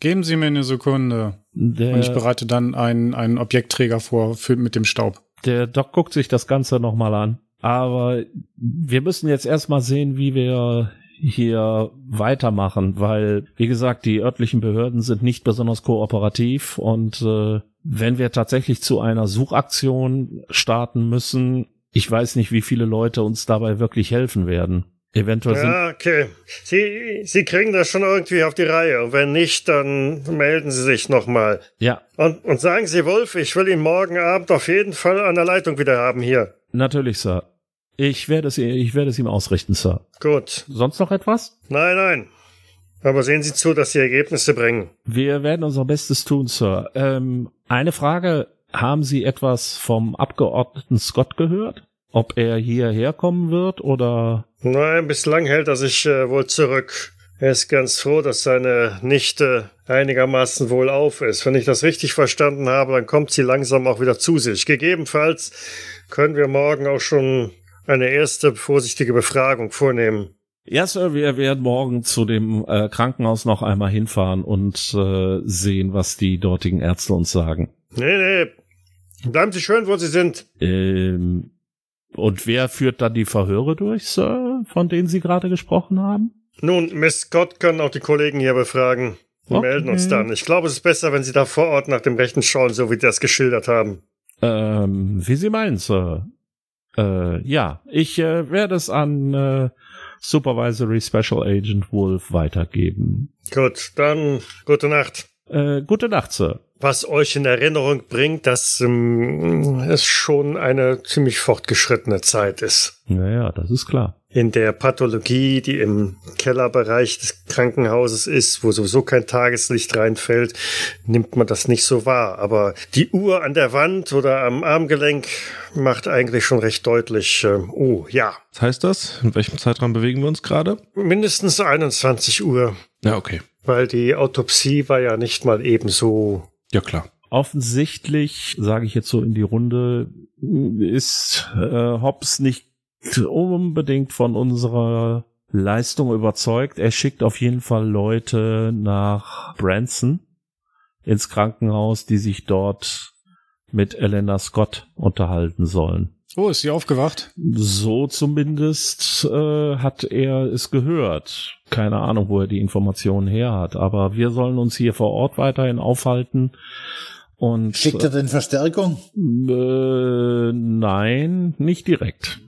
Geben Sie mir eine Sekunde. Und ich Der, bereite dann einen, einen Objektträger vor für, mit dem Staub. der Doc guckt sich das Ganze nochmal an. Aber wir müssen jetzt erstmal sehen, wie wir hier weitermachen, weil, wie gesagt, die örtlichen Behörden sind nicht besonders kooperativ und äh, wenn wir tatsächlich zu einer Suchaktion starten müssen, ich weiß nicht, wie viele Leute uns dabei wirklich helfen werden. Eventuell sind Ja, okay. Sie, Sie kriegen das schon irgendwie auf die Reihe. Und wenn nicht, dann melden Sie sich nochmal. ja Und, und sagen Sie, Wolf, ich will ihn morgen Abend auf jeden Fall an der Leitung wieder haben hier. natürlich, Sir. Ich werde es, ich werde es ihm ausrichten, Sir. Gut. Sonst noch etwas? Nein, nein. Aber sehen Sie zu, dass Sie Ergebnisse bringen. Wir werden unser Bestes tun, Sir. Ähm, eine Frage. Haben Sie etwas vom Abgeordneten Scott gehört? Ob er hierher kommen wird oder? Nein, bislang hält er sich äh, wohl zurück. Er ist ganz froh, dass seine Nichte einigermaßen wohlauf ist. Wenn ich das richtig verstanden habe, dann kommt sie langsam auch wieder zu sich. Gegebenenfalls können wir morgen auch schon eine erste vorsichtige Befragung vornehmen. Ja, Sir, wir werden morgen zu dem äh, Krankenhaus noch einmal hinfahren und äh, sehen, was die dortigen Ärzte uns sagen. Nee, nee. Bleiben Sie schön, wo Sie sind. Ähm, und wer führt dann die Verhöre durch, Sir, von denen Sie gerade gesprochen haben? Nun, Miss Scott können auch die Kollegen hier befragen. Wir Okay. melden uns dann. Ich glaube, es ist besser, wenn Sie da vor Ort nach dem Rechten schauen, so wie Sie das geschildert haben. Ähm, wie Sie meinen, Sir. Äh, ja, ich äh, werde es an äh, Supervisory Special Agent Wolf weitergeben. Gut, dann gute Nacht. Äh, gute Nacht, Sir. Was euch in Erinnerung bringt, dass ähm, es schon eine ziemlich fortgeschrittene Zeit ist. Naja, das ist klar. In der Pathologie, die im Kellerbereich des Krankenhauses ist, wo sowieso kein Tageslicht reinfällt, nimmt man das nicht so wahr. Aber die Uhr an der Wand oder am Armgelenk macht eigentlich schon recht deutlich, äh, oh ja, Was heißt das? In welchem Zeitraum bewegen wir uns gerade? mindestens 21 Uhr. Ja, okay. Weil die Autopsie war ja nicht mal ebenso Ja, klar. Offensichtlich, sage ich jetzt so in die Runde, ist äh, Hobbs nicht unbedingt von unserer Leistung überzeugt. Er schickt auf jeden Fall Leute nach Branson ins Krankenhaus, die sich dort mit Elena Scott unterhalten sollen. Oh, ist sie aufgewacht? So zumindest äh, hat er es gehört. Keine Ahnung, wo er die Informationen her hat. Aber wir sollen uns hier vor Ort weiterhin aufhalten. Und Schickt er denn Verstärkung? äh, nein, nicht direkt.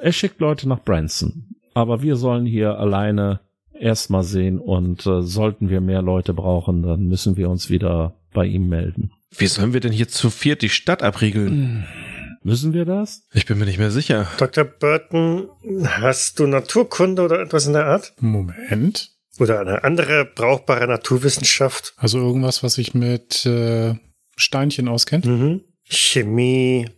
Er schickt Leute nach Branson. Aber wir sollen hier alleine erstmal sehen und äh, sollten wir mehr Leute brauchen, dann müssen wir uns wieder bei ihm melden. Wie sollen wir denn hier zu viert die Stadt abriegeln? Müssen wir das? Ich bin mir nicht mehr sicher. Dr. Burton, hast du Naturkunde oder etwas in der Art? Moment. Oder eine andere brauchbare Naturwissenschaft? Also irgendwas, was sich mit äh, Steinchen auskennt. Mhm. Chemie,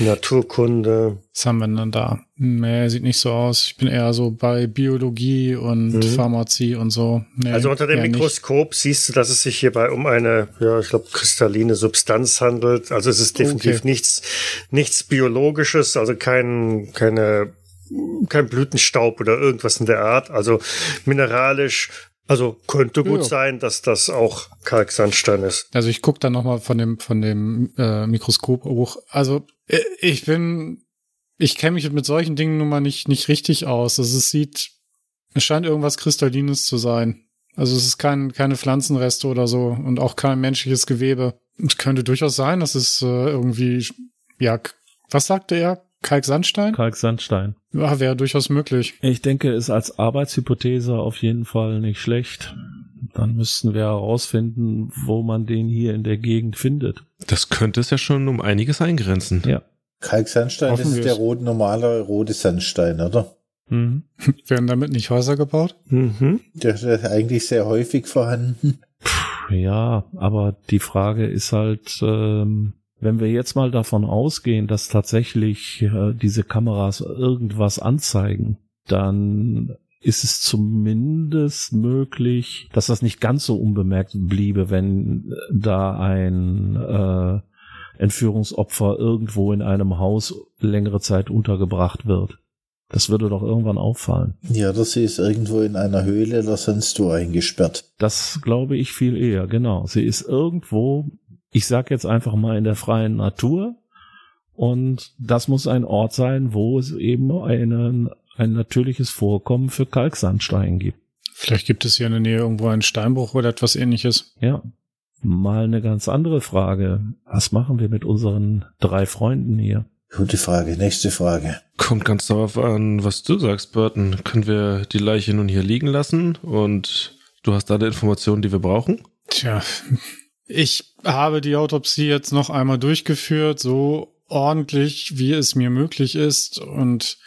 Naturkunde. Was haben wir denn da? Nee, sieht nicht so aus. Ich bin eher so bei Biologie und Mhm. Pharmazie und so. Nee, Also unter dem eher nicht. Mikroskop siehst du, dass es sich hierbei um eine, ja, ich glaube, kristalline Substanz handelt. Also es ist definitiv Okay. nichts, nichts Biologisches, also kein, keine, kein Blütenstaub oder irgendwas in der Art. Also mineralisch. Also könnte gut Ja. sein, dass das auch Kalksandstein ist. Also ich gucke dann nochmal von dem, von dem äh, Mikroskop hoch. Also äh, ich bin, ich kenne mich mit solchen Dingen nun mal nicht, nicht richtig aus. Also es sieht, es scheint irgendwas Kristallines zu sein. Also es ist kein, keine Pflanzenreste oder so und auch kein menschliches Gewebe. Es könnte durchaus sein, dass es äh, irgendwie, ja, was sagte er? Kalksandstein? Kalksandstein. Ja, wäre durchaus möglich. Ich denke, ist als Arbeitshypothese auf jeden Fall nicht schlecht. Dann müssten wir herausfinden, wo man den hier in der Gegend findet. Das könnte es ja schon um einiges eingrenzen. Ja. Kalksandstein, das Hoffen ist der es. rote, normale rote Sandstein, oder? Mhm. Werden damit nicht Häuser gebaut? Mhm. Der ist eigentlich sehr häufig vorhanden. Ja, aber die Frage ist halt, ähm, wenn wir jetzt mal davon ausgehen, dass tatsächlich äh, diese Kameras irgendwas anzeigen, dann ist es zumindest möglich, dass das nicht ganz so unbemerkt bliebe, wenn äh, da ein äh, Entführungsopfer irgendwo in einem Haus längere Zeit untergebracht wird. Das würde doch irgendwann auffallen. Ja, sie ist irgendwo in einer Höhle oder sonst wo eingesperrt. Das glaube ich viel eher, genau. Sie ist irgendwo, ich sag jetzt einfach mal in der freien Natur. Und das muss ein Ort sein, wo es eben einen, ein natürliches Vorkommen für Kalksandstein gibt. Vielleicht gibt es hier in der Nähe irgendwo einen Steinbruch oder etwas ähnliches. Ja. Mal eine ganz andere Frage. Was machen wir mit unseren drei Freunden hier? Gute Frage, nächste Frage. Kommt ganz darauf an, was du sagst, Burton. Können wir die Leiche nun hier liegen lassen und du hast alle Informationen, die wir brauchen? Tja, ich habe die Autopsie jetzt noch einmal durchgeführt, so ordentlich, wie es mir möglich ist. Und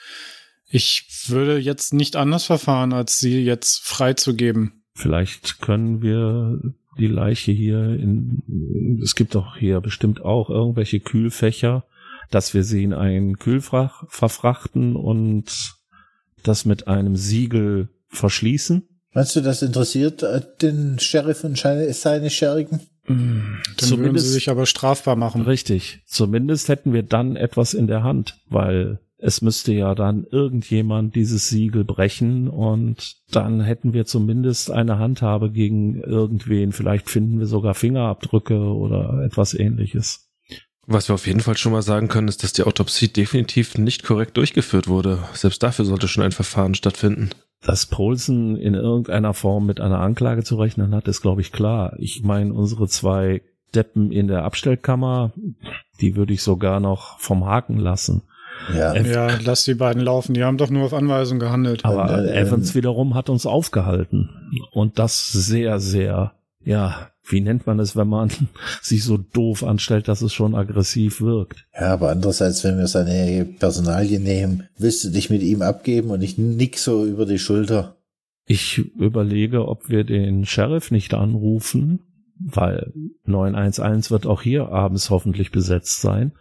ich würde jetzt nicht anders verfahren, als sie jetzt freizugeben. Vielleicht können wir die Leiche hier in, es gibt doch hier bestimmt auch irgendwelche Kühlfächer, dass wir sie in ein Kühlfach verfrachten und das mit einem Siegel verschließen. Meinst du, das interessiert äh, den Sheriff und seine Schergen? Dann würden sie sich aber strafbar machen. Richtig. Zumindest hätten wir dann etwas in der Hand, weil es müsste ja dann irgendjemand dieses Siegel brechen und dann hätten wir zumindest eine Handhabe gegen irgendwen. Vielleicht finden wir sogar Fingerabdrücke oder etwas ähnliches. Was wir auf jeden Fall schon mal sagen können, ist, dass die Autopsie definitiv nicht korrekt durchgeführt wurde. Selbst dafür sollte schon ein Verfahren stattfinden. Dass Paulsen in irgendeiner Form mit einer Anklage zu rechnen hat, ist, glaube ich, klar. Ich meine, unsere zwei Deppen in der Abstellkammer, die würde ich sogar noch vom Haken lassen. Ja. ja, lass die beiden laufen. Die haben doch nur auf Anweisung gehandelt. Aber äh, Evans wiederum hat uns aufgehalten. Und das sehr, sehr, ja, wie nennt man es, wenn man sich so doof anstellt, dass es schon aggressiv wirkt? Ja, aber andererseits, wenn wir seine Personalien nehmen, willst du dich mit ihm abgeben und ich nick so über die Schulter. Ich überlege, ob wir den Sheriff nicht anrufen, weil 911 wird auch hier abends hoffentlich besetzt sein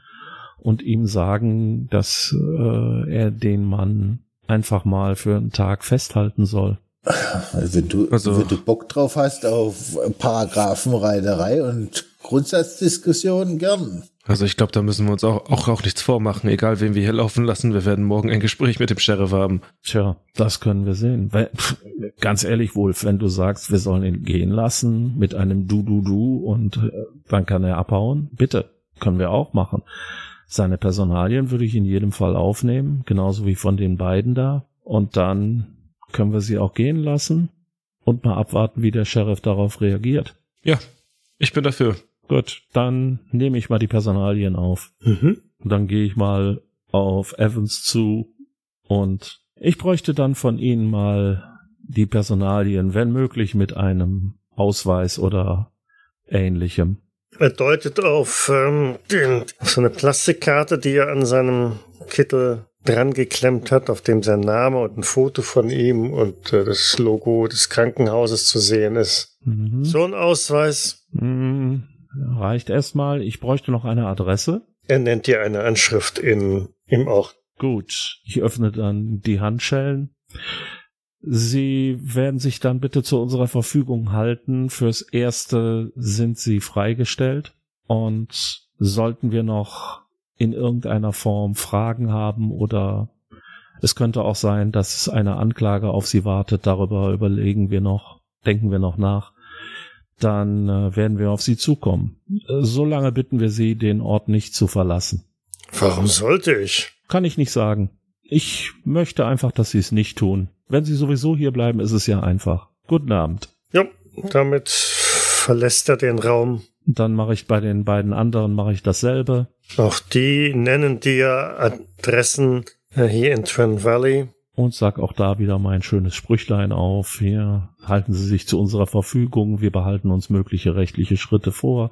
und ihm sagen, dass äh, er den Mann einfach mal für einen Tag festhalten soll. Wenn du, also, wenn du Bock drauf hast auf Paragraphenreiterei und Grundsatzdiskussionen, gern. Also ich glaube, da müssen wir uns auch, auch, auch nichts vormachen. Egal, wen wir hier laufen lassen, wir werden morgen ein Gespräch mit dem Sheriff haben. Tja, das können wir sehen. Weil, pff, ganz ehrlich, Wolf, wenn du sagst, wir sollen ihn gehen lassen mit einem Du-Du-Du und äh, dann kann er abhauen, bitte, können wir auch machen. Seine Personalien würde ich in jedem Fall aufnehmen, genauso wie von den beiden da. Und dann können wir sie auch gehen lassen und mal abwarten, wie der Sheriff darauf reagiert. Ja, ich bin dafür. Gut, dann nehme ich mal die Personalien auf. Mhm. Dann gehe ich mal auf Evans zu und ich bräuchte dann von Ihnen mal die Personalien, wenn möglich mit einem Ausweis oder ähnlichem. Er deutet auf, ähm, den, auf so eine Plastikkarte, die er an seinem Kittel dran geklemmt hat, auf dem sein Name und ein Foto von ihm und äh, das Logo des Krankenhauses zu sehen ist. Mhm. So ein Ausweis. Mhm. Reicht erstmal. Ich bräuchte noch eine Adresse. Er nennt dir eine Anschrift in, im Ort. Gut. Ich öffne dann die Handschellen. Sie werden sich dann bitte zu unserer Verfügung halten. Fürs Erste sind Sie freigestellt und sollten wir noch in irgendeiner Form Fragen haben oder es könnte auch sein, dass eine Anklage auf Sie wartet. Darüber überlegen wir noch, denken wir noch nach. Dann äh, werden wir auf Sie zukommen. Solange bitten wir Sie, den Ort nicht zu verlassen. Warum sollte ich? Kann ich nicht sagen. Ich möchte einfach, dass Sie es nicht tun. Wenn Sie sowieso hier bleiben, ist es ja einfach. Guten Abend. Ja, damit verlässt er den Raum. Dann mache ich bei den beiden anderen mache ich dasselbe. Auch die nennen dir Adressen äh, hier in Trent Valley und sag auch da wieder mein schönes Sprüchlein auf. Hier halten Sie sich zu unserer Verfügung. Wir behalten uns mögliche rechtliche Schritte vor.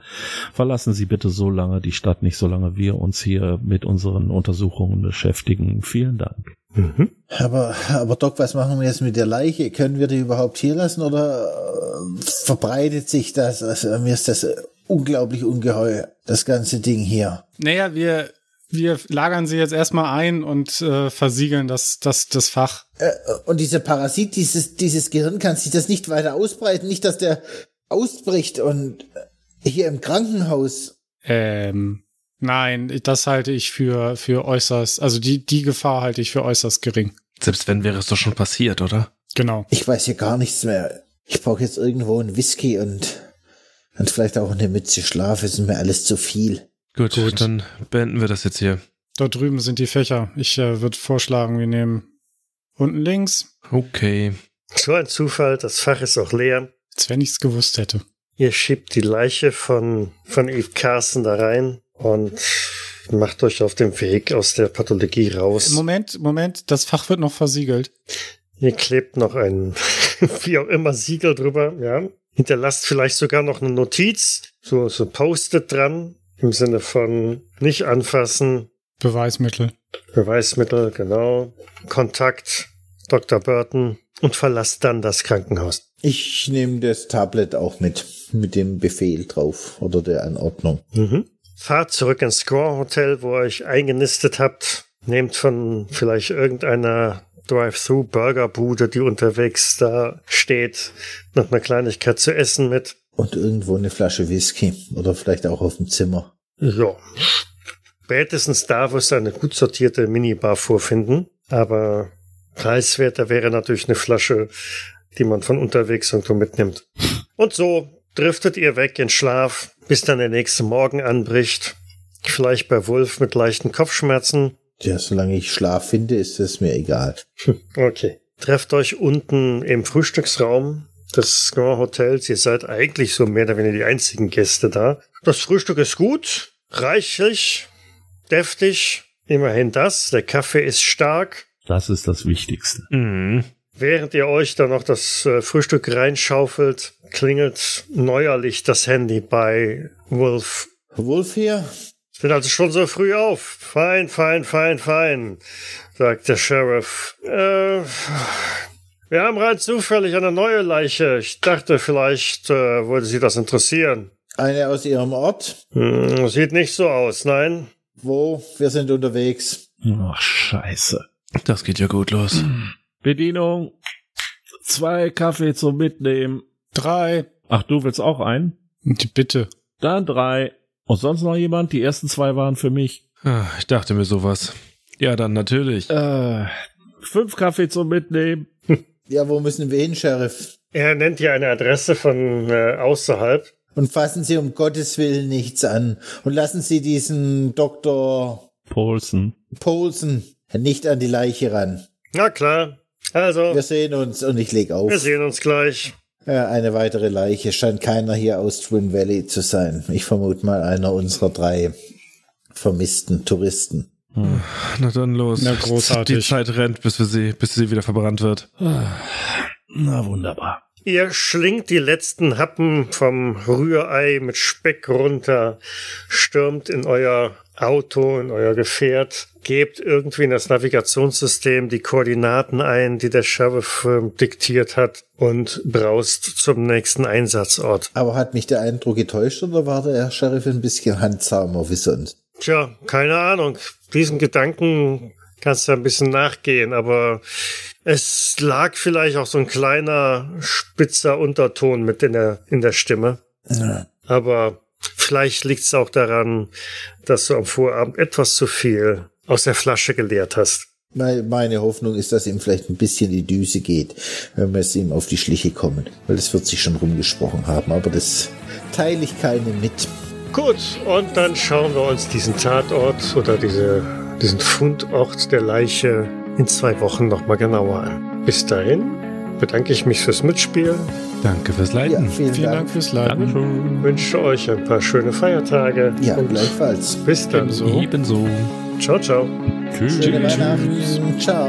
Verlassen Sie bitte so lange die Stadt nicht, solange wir uns hier mit unseren Untersuchungen beschäftigen. Vielen Dank. Mhm. Aber, aber Doc, was machen wir jetzt mit der Leiche? Können wir die überhaupt hier lassen oder äh, verbreitet sich das? Also mir ist das unglaublich ungeheuer, das ganze Ding hier. Naja, wir wir lagern sie jetzt erstmal ein und äh, versiegeln das, das, das Fach. Äh, und dieser Parasit, dieses, dieses Gehirn kann sich das nicht weiter ausbreiten, nicht, dass der ausbricht und äh, hier im Krankenhaus. Ähm, nein, das halte ich für, für äußerst, also die, die Gefahr halte ich für äußerst gering. Selbst wenn wäre es doch schon passiert, oder? Genau. Ich weiß hier gar nichts mehr. Ich brauche jetzt irgendwo einen Whisky und, und vielleicht auch eine Mütze Schlaf. Ist mir alles zu viel. Gut, Gut, dann beenden wir das jetzt hier. Dort drüben sind die Fächer. Ich äh, würde vorschlagen, wir nehmen unten links. Okay. So ein Zufall, das Fach ist auch leer. Als wenn ich es gewusst hätte. Ihr schiebt die Leiche von, von Eve Carson da rein und macht euch auf dem Weg aus der Pathologie raus. Moment, Moment, das Fach wird noch versiegelt. Ihr klebt noch ein, wie auch immer, Siegel drüber, ja. Hinterlasst vielleicht sogar noch eine Notiz, so, so Post-it dran, Im Sinne von nicht anfassen, Beweismittel. Beweismittel, genau, Kontakt, Dr. Burton und verlasst dann das Krankenhaus. Ich nehme das Tablet auch mit, mit dem Befehl drauf oder der Anordnung. Mhm. Fahrt zurück ins Score Hotel, wo ihr euch eingenistet habt. Nehmt von vielleicht irgendeiner Drive-Thru-Burgerbude, die unterwegs da steht, noch eine Kleinigkeit zu essen mit. Und irgendwo eine Flasche Whisky oder vielleicht auch auf dem Zimmer. Ja. Spätestens da wirst du eine gut sortierte Minibar vorfinden, aber preiswerter wäre natürlich eine Flasche, die man von unterwegs irgendwo mitnimmt. Und so driftet ihr weg in Schlaf, bis dann der nächste Morgen anbricht. Vielleicht bei Wolf mit leichten Kopfschmerzen. Ja, solange ich Schlaf finde, ist es mir egal. Okay. Trefft euch unten im Frühstücksraum des Grand Hotels. Ihr seid eigentlich so mehr oder weniger die einzigen Gäste da. Das Frühstück ist gut, reichlich, deftig. Immerhin das. Der Kaffee ist stark. Das ist das Wichtigste. Mhm. Während ihr euch dann noch das äh, Frühstück reinschaufelt, klingelt neuerlich das Handy bei Wolf. Wolf hier? Ich bin also schon so früh auf. Fein, fein, fein, fein, sagt der Sheriff. Äh, wir haben rein zufällig eine neue Leiche. Ich dachte, vielleicht äh, würde Sie das interessieren. Eine aus Ihrem Ort? Hm, sieht nicht so aus, nein. Wo? Wir sind unterwegs. Ach, scheiße. Das geht ja gut los. Bedienung. Zwei Kaffee zum Mitnehmen. Drei. Ach, du willst auch einen? Bitte. Dann drei. Und sonst noch jemand? Die ersten zwei waren für mich. Ah, Ich dachte mir sowas. Ja, dann natürlich. Äh, fünf Kaffee zum Mitnehmen. Ja, wo müssen wir hin, Sheriff? Er nennt hier eine Adresse von äh, außerhalb. Und fassen Sie um Gottes Willen nichts an. Und lassen Sie diesen Dr. Paulsen. Paulsen nicht an die Leiche ran. Na klar. Also, Wir sehen uns und ich leg auf. wir sehen uns gleich. Ja, eine weitere Leiche. Scheint keiner hier aus Twin Valley zu sein. Ich vermute mal einer unserer drei vermissten Touristen. Na dann los. Na, großartig. Die Zeit rennt, bis wir sie, bis sie wieder verbrannt wird. Na, wunderbar. Ihr schlingt die letzten Happen vom Rührei mit Speck runter, stürmt in euer Auto, in euer Gefährt, gebt irgendwie in das Navigationssystem die Koordinaten ein, die der Sheriff äh, diktiert hat und braust zum nächsten Einsatzort. Aber hat mich der Eindruck getäuscht oder war der Sheriff ein bisschen handzahmer wie sonst? Tja, keine Ahnung. Diesen Gedanken kannst du ein bisschen nachgehen, aber es lag vielleicht auch so ein kleiner spitzer Unterton mit in der, in der Stimme. Ja. Aber vielleicht liegt es auch daran, dass du am Vorabend etwas zu viel aus der Flasche geleert hast. Mei- Meine Hoffnung ist, dass ihm vielleicht ein bisschen die Düse geht, wenn wir es ihm auf die Schliche kommen. Weil das wird sich schon rumgesprochen haben, aber das teile ich keinem mit. Gut, und dann schauen wir uns diesen Tatort oder diese, diesen Fundort der Leiche in zwei Wochen nochmal genauer an. Bis dahin bedanke ich mich fürs Mitspielen, Danke fürs Ja, Leiten. vielen, Vielen Dank Dank. fürs Leiten. Dankeschön. wünsche euch ein paar schöne Feiertage Ja, und gleichfalls. bis dann. Ebenso. Ebenso. Ciao, ciao. Tschüss. Schöne Weihnachten. Ciao.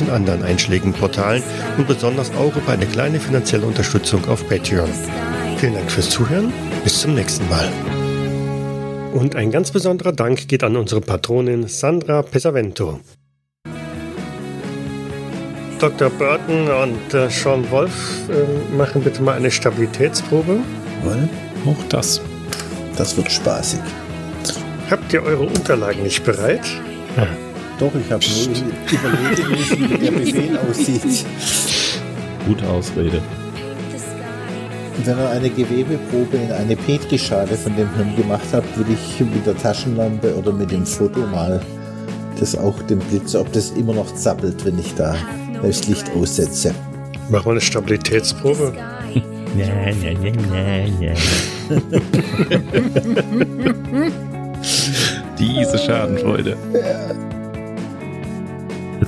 und anderen einschlägigen Portalen und besonders auch über eine kleine finanzielle Unterstützung auf Patreon. Vielen Dank fürs Zuhören, bis zum nächsten Mal. Und ein ganz besonderer Dank geht an unsere Patronin Sandra Pesavento. Dr. Burton und äh, Sean Wolf äh, machen bitte mal eine Stabilitätsprobe. Wohl, Auch das. das wird spaßig. Habt ihr eure Unterlagen nicht bereit? Doch, ich habe nur überlegt, wie der Befehl aussieht. Gute Ausrede. Wenn ihr eine Gewebeprobe in eine Petrischale von dem Hirn gemacht habt, würde ich mit der Taschenlampe oder mit dem Foto mal das auch dem Blitz, ob das immer noch zappelt, wenn ich da das Licht aussetze. Mach mal eine Stabilitätsprobe. Ja, ja, ja, ja, ja. Diese Schadenfreude.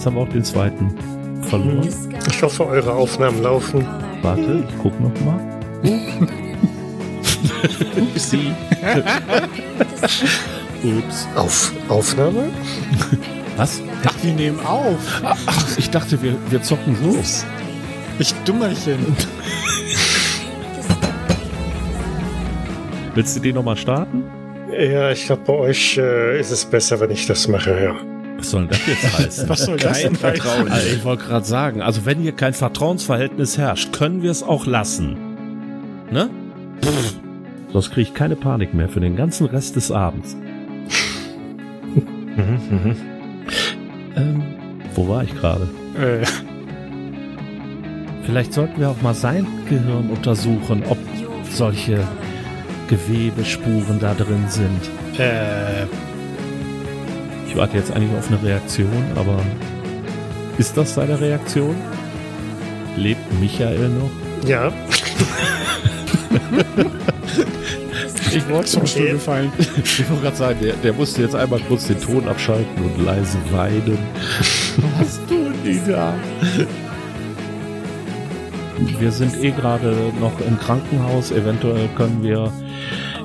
Jetzt haben wir auch den zweiten verloren. Ich hoffe, eure Aufnahmen laufen. Warte, ich guck noch mal. Upsi. Ups. Auf Aufnahme? Was? Ach, wir nehmen auf. Ach, ich dachte, wir, wir zocken so. Ich Dummerchen. Willst du den nochmal starten? Ja, ich glaube, bei euch äh, ist es besser, wenn ich das mache, ja. Was soll denn das jetzt heißen? Was soll das denn heißen? Also ich wollte gerade sagen, also wenn hier kein Vertrauensverhältnis herrscht, können wir es auch lassen. Ne? Pff, sonst kriege ich keine Panik mehr für den ganzen Rest des Abends. Mhm, Ähm, wo war ich gerade? Äh, Vielleicht sollten wir auch mal sein Gehirn untersuchen, ob solche Gewebespuren da drin sind. äh, Ich warte jetzt eigentlich auf eine Reaktion, aber ist das seine Reaktion? Lebt Michael noch? Ja, Ich wollte zum Stuhl gefallen. Ich wollte gerade sagen, der, der musste jetzt einmal kurz den Ton abschalten und leise weinen. Was tun die da? Wir sind eh gerade noch im Krankenhaus. Eventuell können wir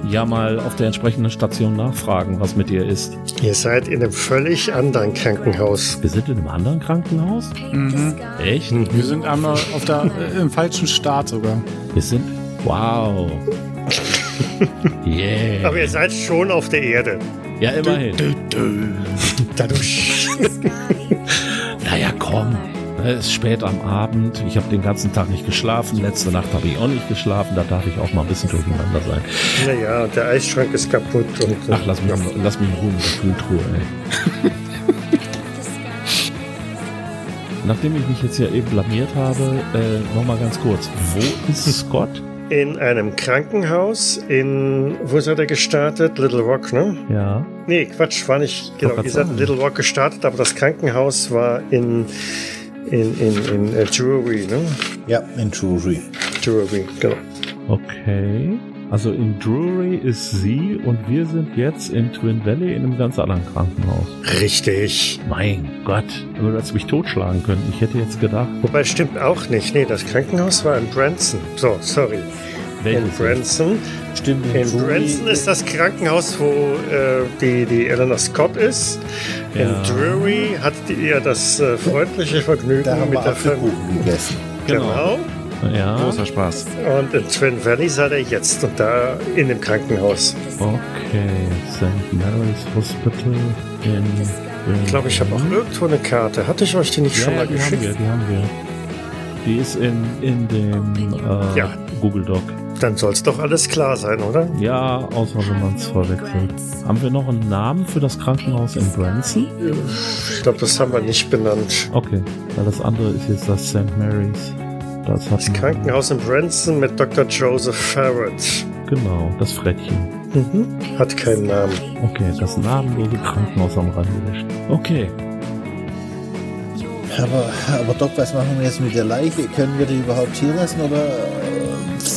ja mal auf der entsprechenden Station nachfragen, was mit ihr ist. ihr seid in einem völlig anderen Krankenhaus. Wir sind in einem anderen Krankenhaus? Mhm. Echt? Wir sind einmal auf der, äh, im falschen Start sogar. Wir sind. Wow. Yeah. Aber ihr seid schon auf der Erde. Ja, immerhin. Dadurch. Naja, komm. Es ist spät am Abend. Ich habe den ganzen Tag nicht geschlafen. Letzte Nacht habe ich auch nicht geschlafen. Da darf ich auch mal ein bisschen durcheinander sein. Naja, der Eisschrank ist kaputt und. äh, Ach, lass mich, lass mich in Ruhe mit der Kühltruhe, ey. Nachdem ich mich jetzt hier eben blamiert habe, äh, nochmal ganz kurz. Wo ist Scott? In einem Krankenhaus in. Wo seid ihr gestartet? Little Rock, ne? Ja. Nee, Quatsch, war nicht. Genau, ihr seid in. Little Rock gestartet, aber das Krankenhaus war in. In, in, in äh, Drury, ne? Ja, in Drury. Drury, genau. Okay. Also in Drury ist sie und wir sind jetzt in Twin Valley in einem ganz anderen Krankenhaus. Richtig. Mein Gott, du hättest mich totschlagen können. Ich hätte jetzt gedacht, Wobei, stimmt auch nicht. Nee, das Krankenhaus war in Branson. So, sorry. In welches Branson. Stimmt, In Branson ist das Krankenhaus, wo äh, die, die Eleanor Scott ist. Ja. In Drury hattet ihr das äh, freundliche Vergnügen Da haben mit der Familie. Gegessen. Genau. Ja, Großer Spaß. Und in Twin Valley seid ihr jetzt und da in dem Krankenhaus. okay. St. Mary's Hospital in. Ich glaube, ich habe auch irgendwo eine Karte. Hatte ich euch die nicht Ja, schon ja, mal die haben geschickt? wir, die haben wir. Die ist in, in dem äh, Ja. Google Doc. Dann soll es doch alles klar sein, oder? Ja, außer wenn man es verwechselt. Haben wir noch einen Namen für das Krankenhaus in Branson? Ich glaube, das haben wir nicht benannt. Okay, weil das andere ist jetzt das St. Mary's. Das, hat Das Krankenhaus in Branson mit Dr. Joseph Farrett. Genau, das Frettchen. Mhm. Hat keinen Namen. Okay, das namenlose Krankenhaus am Rande. Okay, Aber, aber Doc, was machen wir jetzt mit der Leiche? Können wir die überhaupt hier lassen oder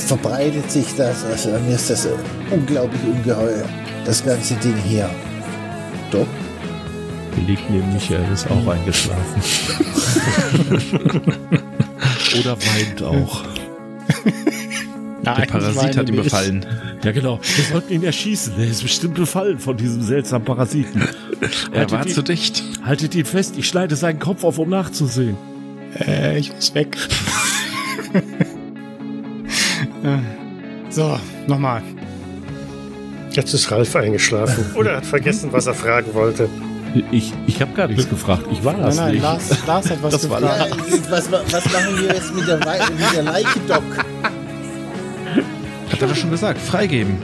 verbreitet sich das? Also mir ist das unglaublich ungeheuer, das ganze Ding hier. Doc? hier liegt neben Michael, ist auch eingeschlafen. Oder weint auch. Nein, Der Parasit hat ihn befallen. Ja, genau. Wir sollten ihn erschießen. Er ist bestimmt befallen von diesem seltsamen Parasiten. Er war Haltet zu ihn, dicht. haltet ihn fest, ich schneide seinen Kopf auf, um nachzusehen. Äh, ich muss weg. Äh, so, nochmal. Jetzt ist Ralf eingeschlafen. Oder er hat vergessen, was er fragen wollte. Ich, ich habe gar nichts gefragt. Ich war Nein, das nein, nicht. Lars, Lars hat was Das war gefragt. Ja, was, was machen wir jetzt mit der, mit der Leiche, Doc? Hat er doch schon gesagt. Freigeben.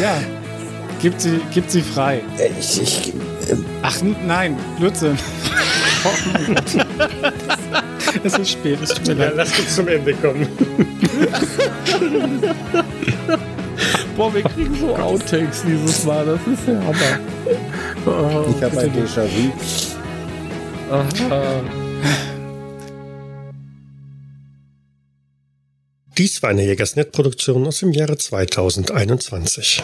Ja, gibt sie, gibt sie frei. Äh, Ich, ich, äh, Ach nein, Blödsinn. Oh. es ist spät, es tut mir Ja, leid. lass uns zum Ende kommen. Boah, wir kriegen so Outtakes dieses Mal. Das ist der Hammer. ich habe ein Déjà-vu. Dies war eine Jägersnet-Produktion aus dem Jahre 2021.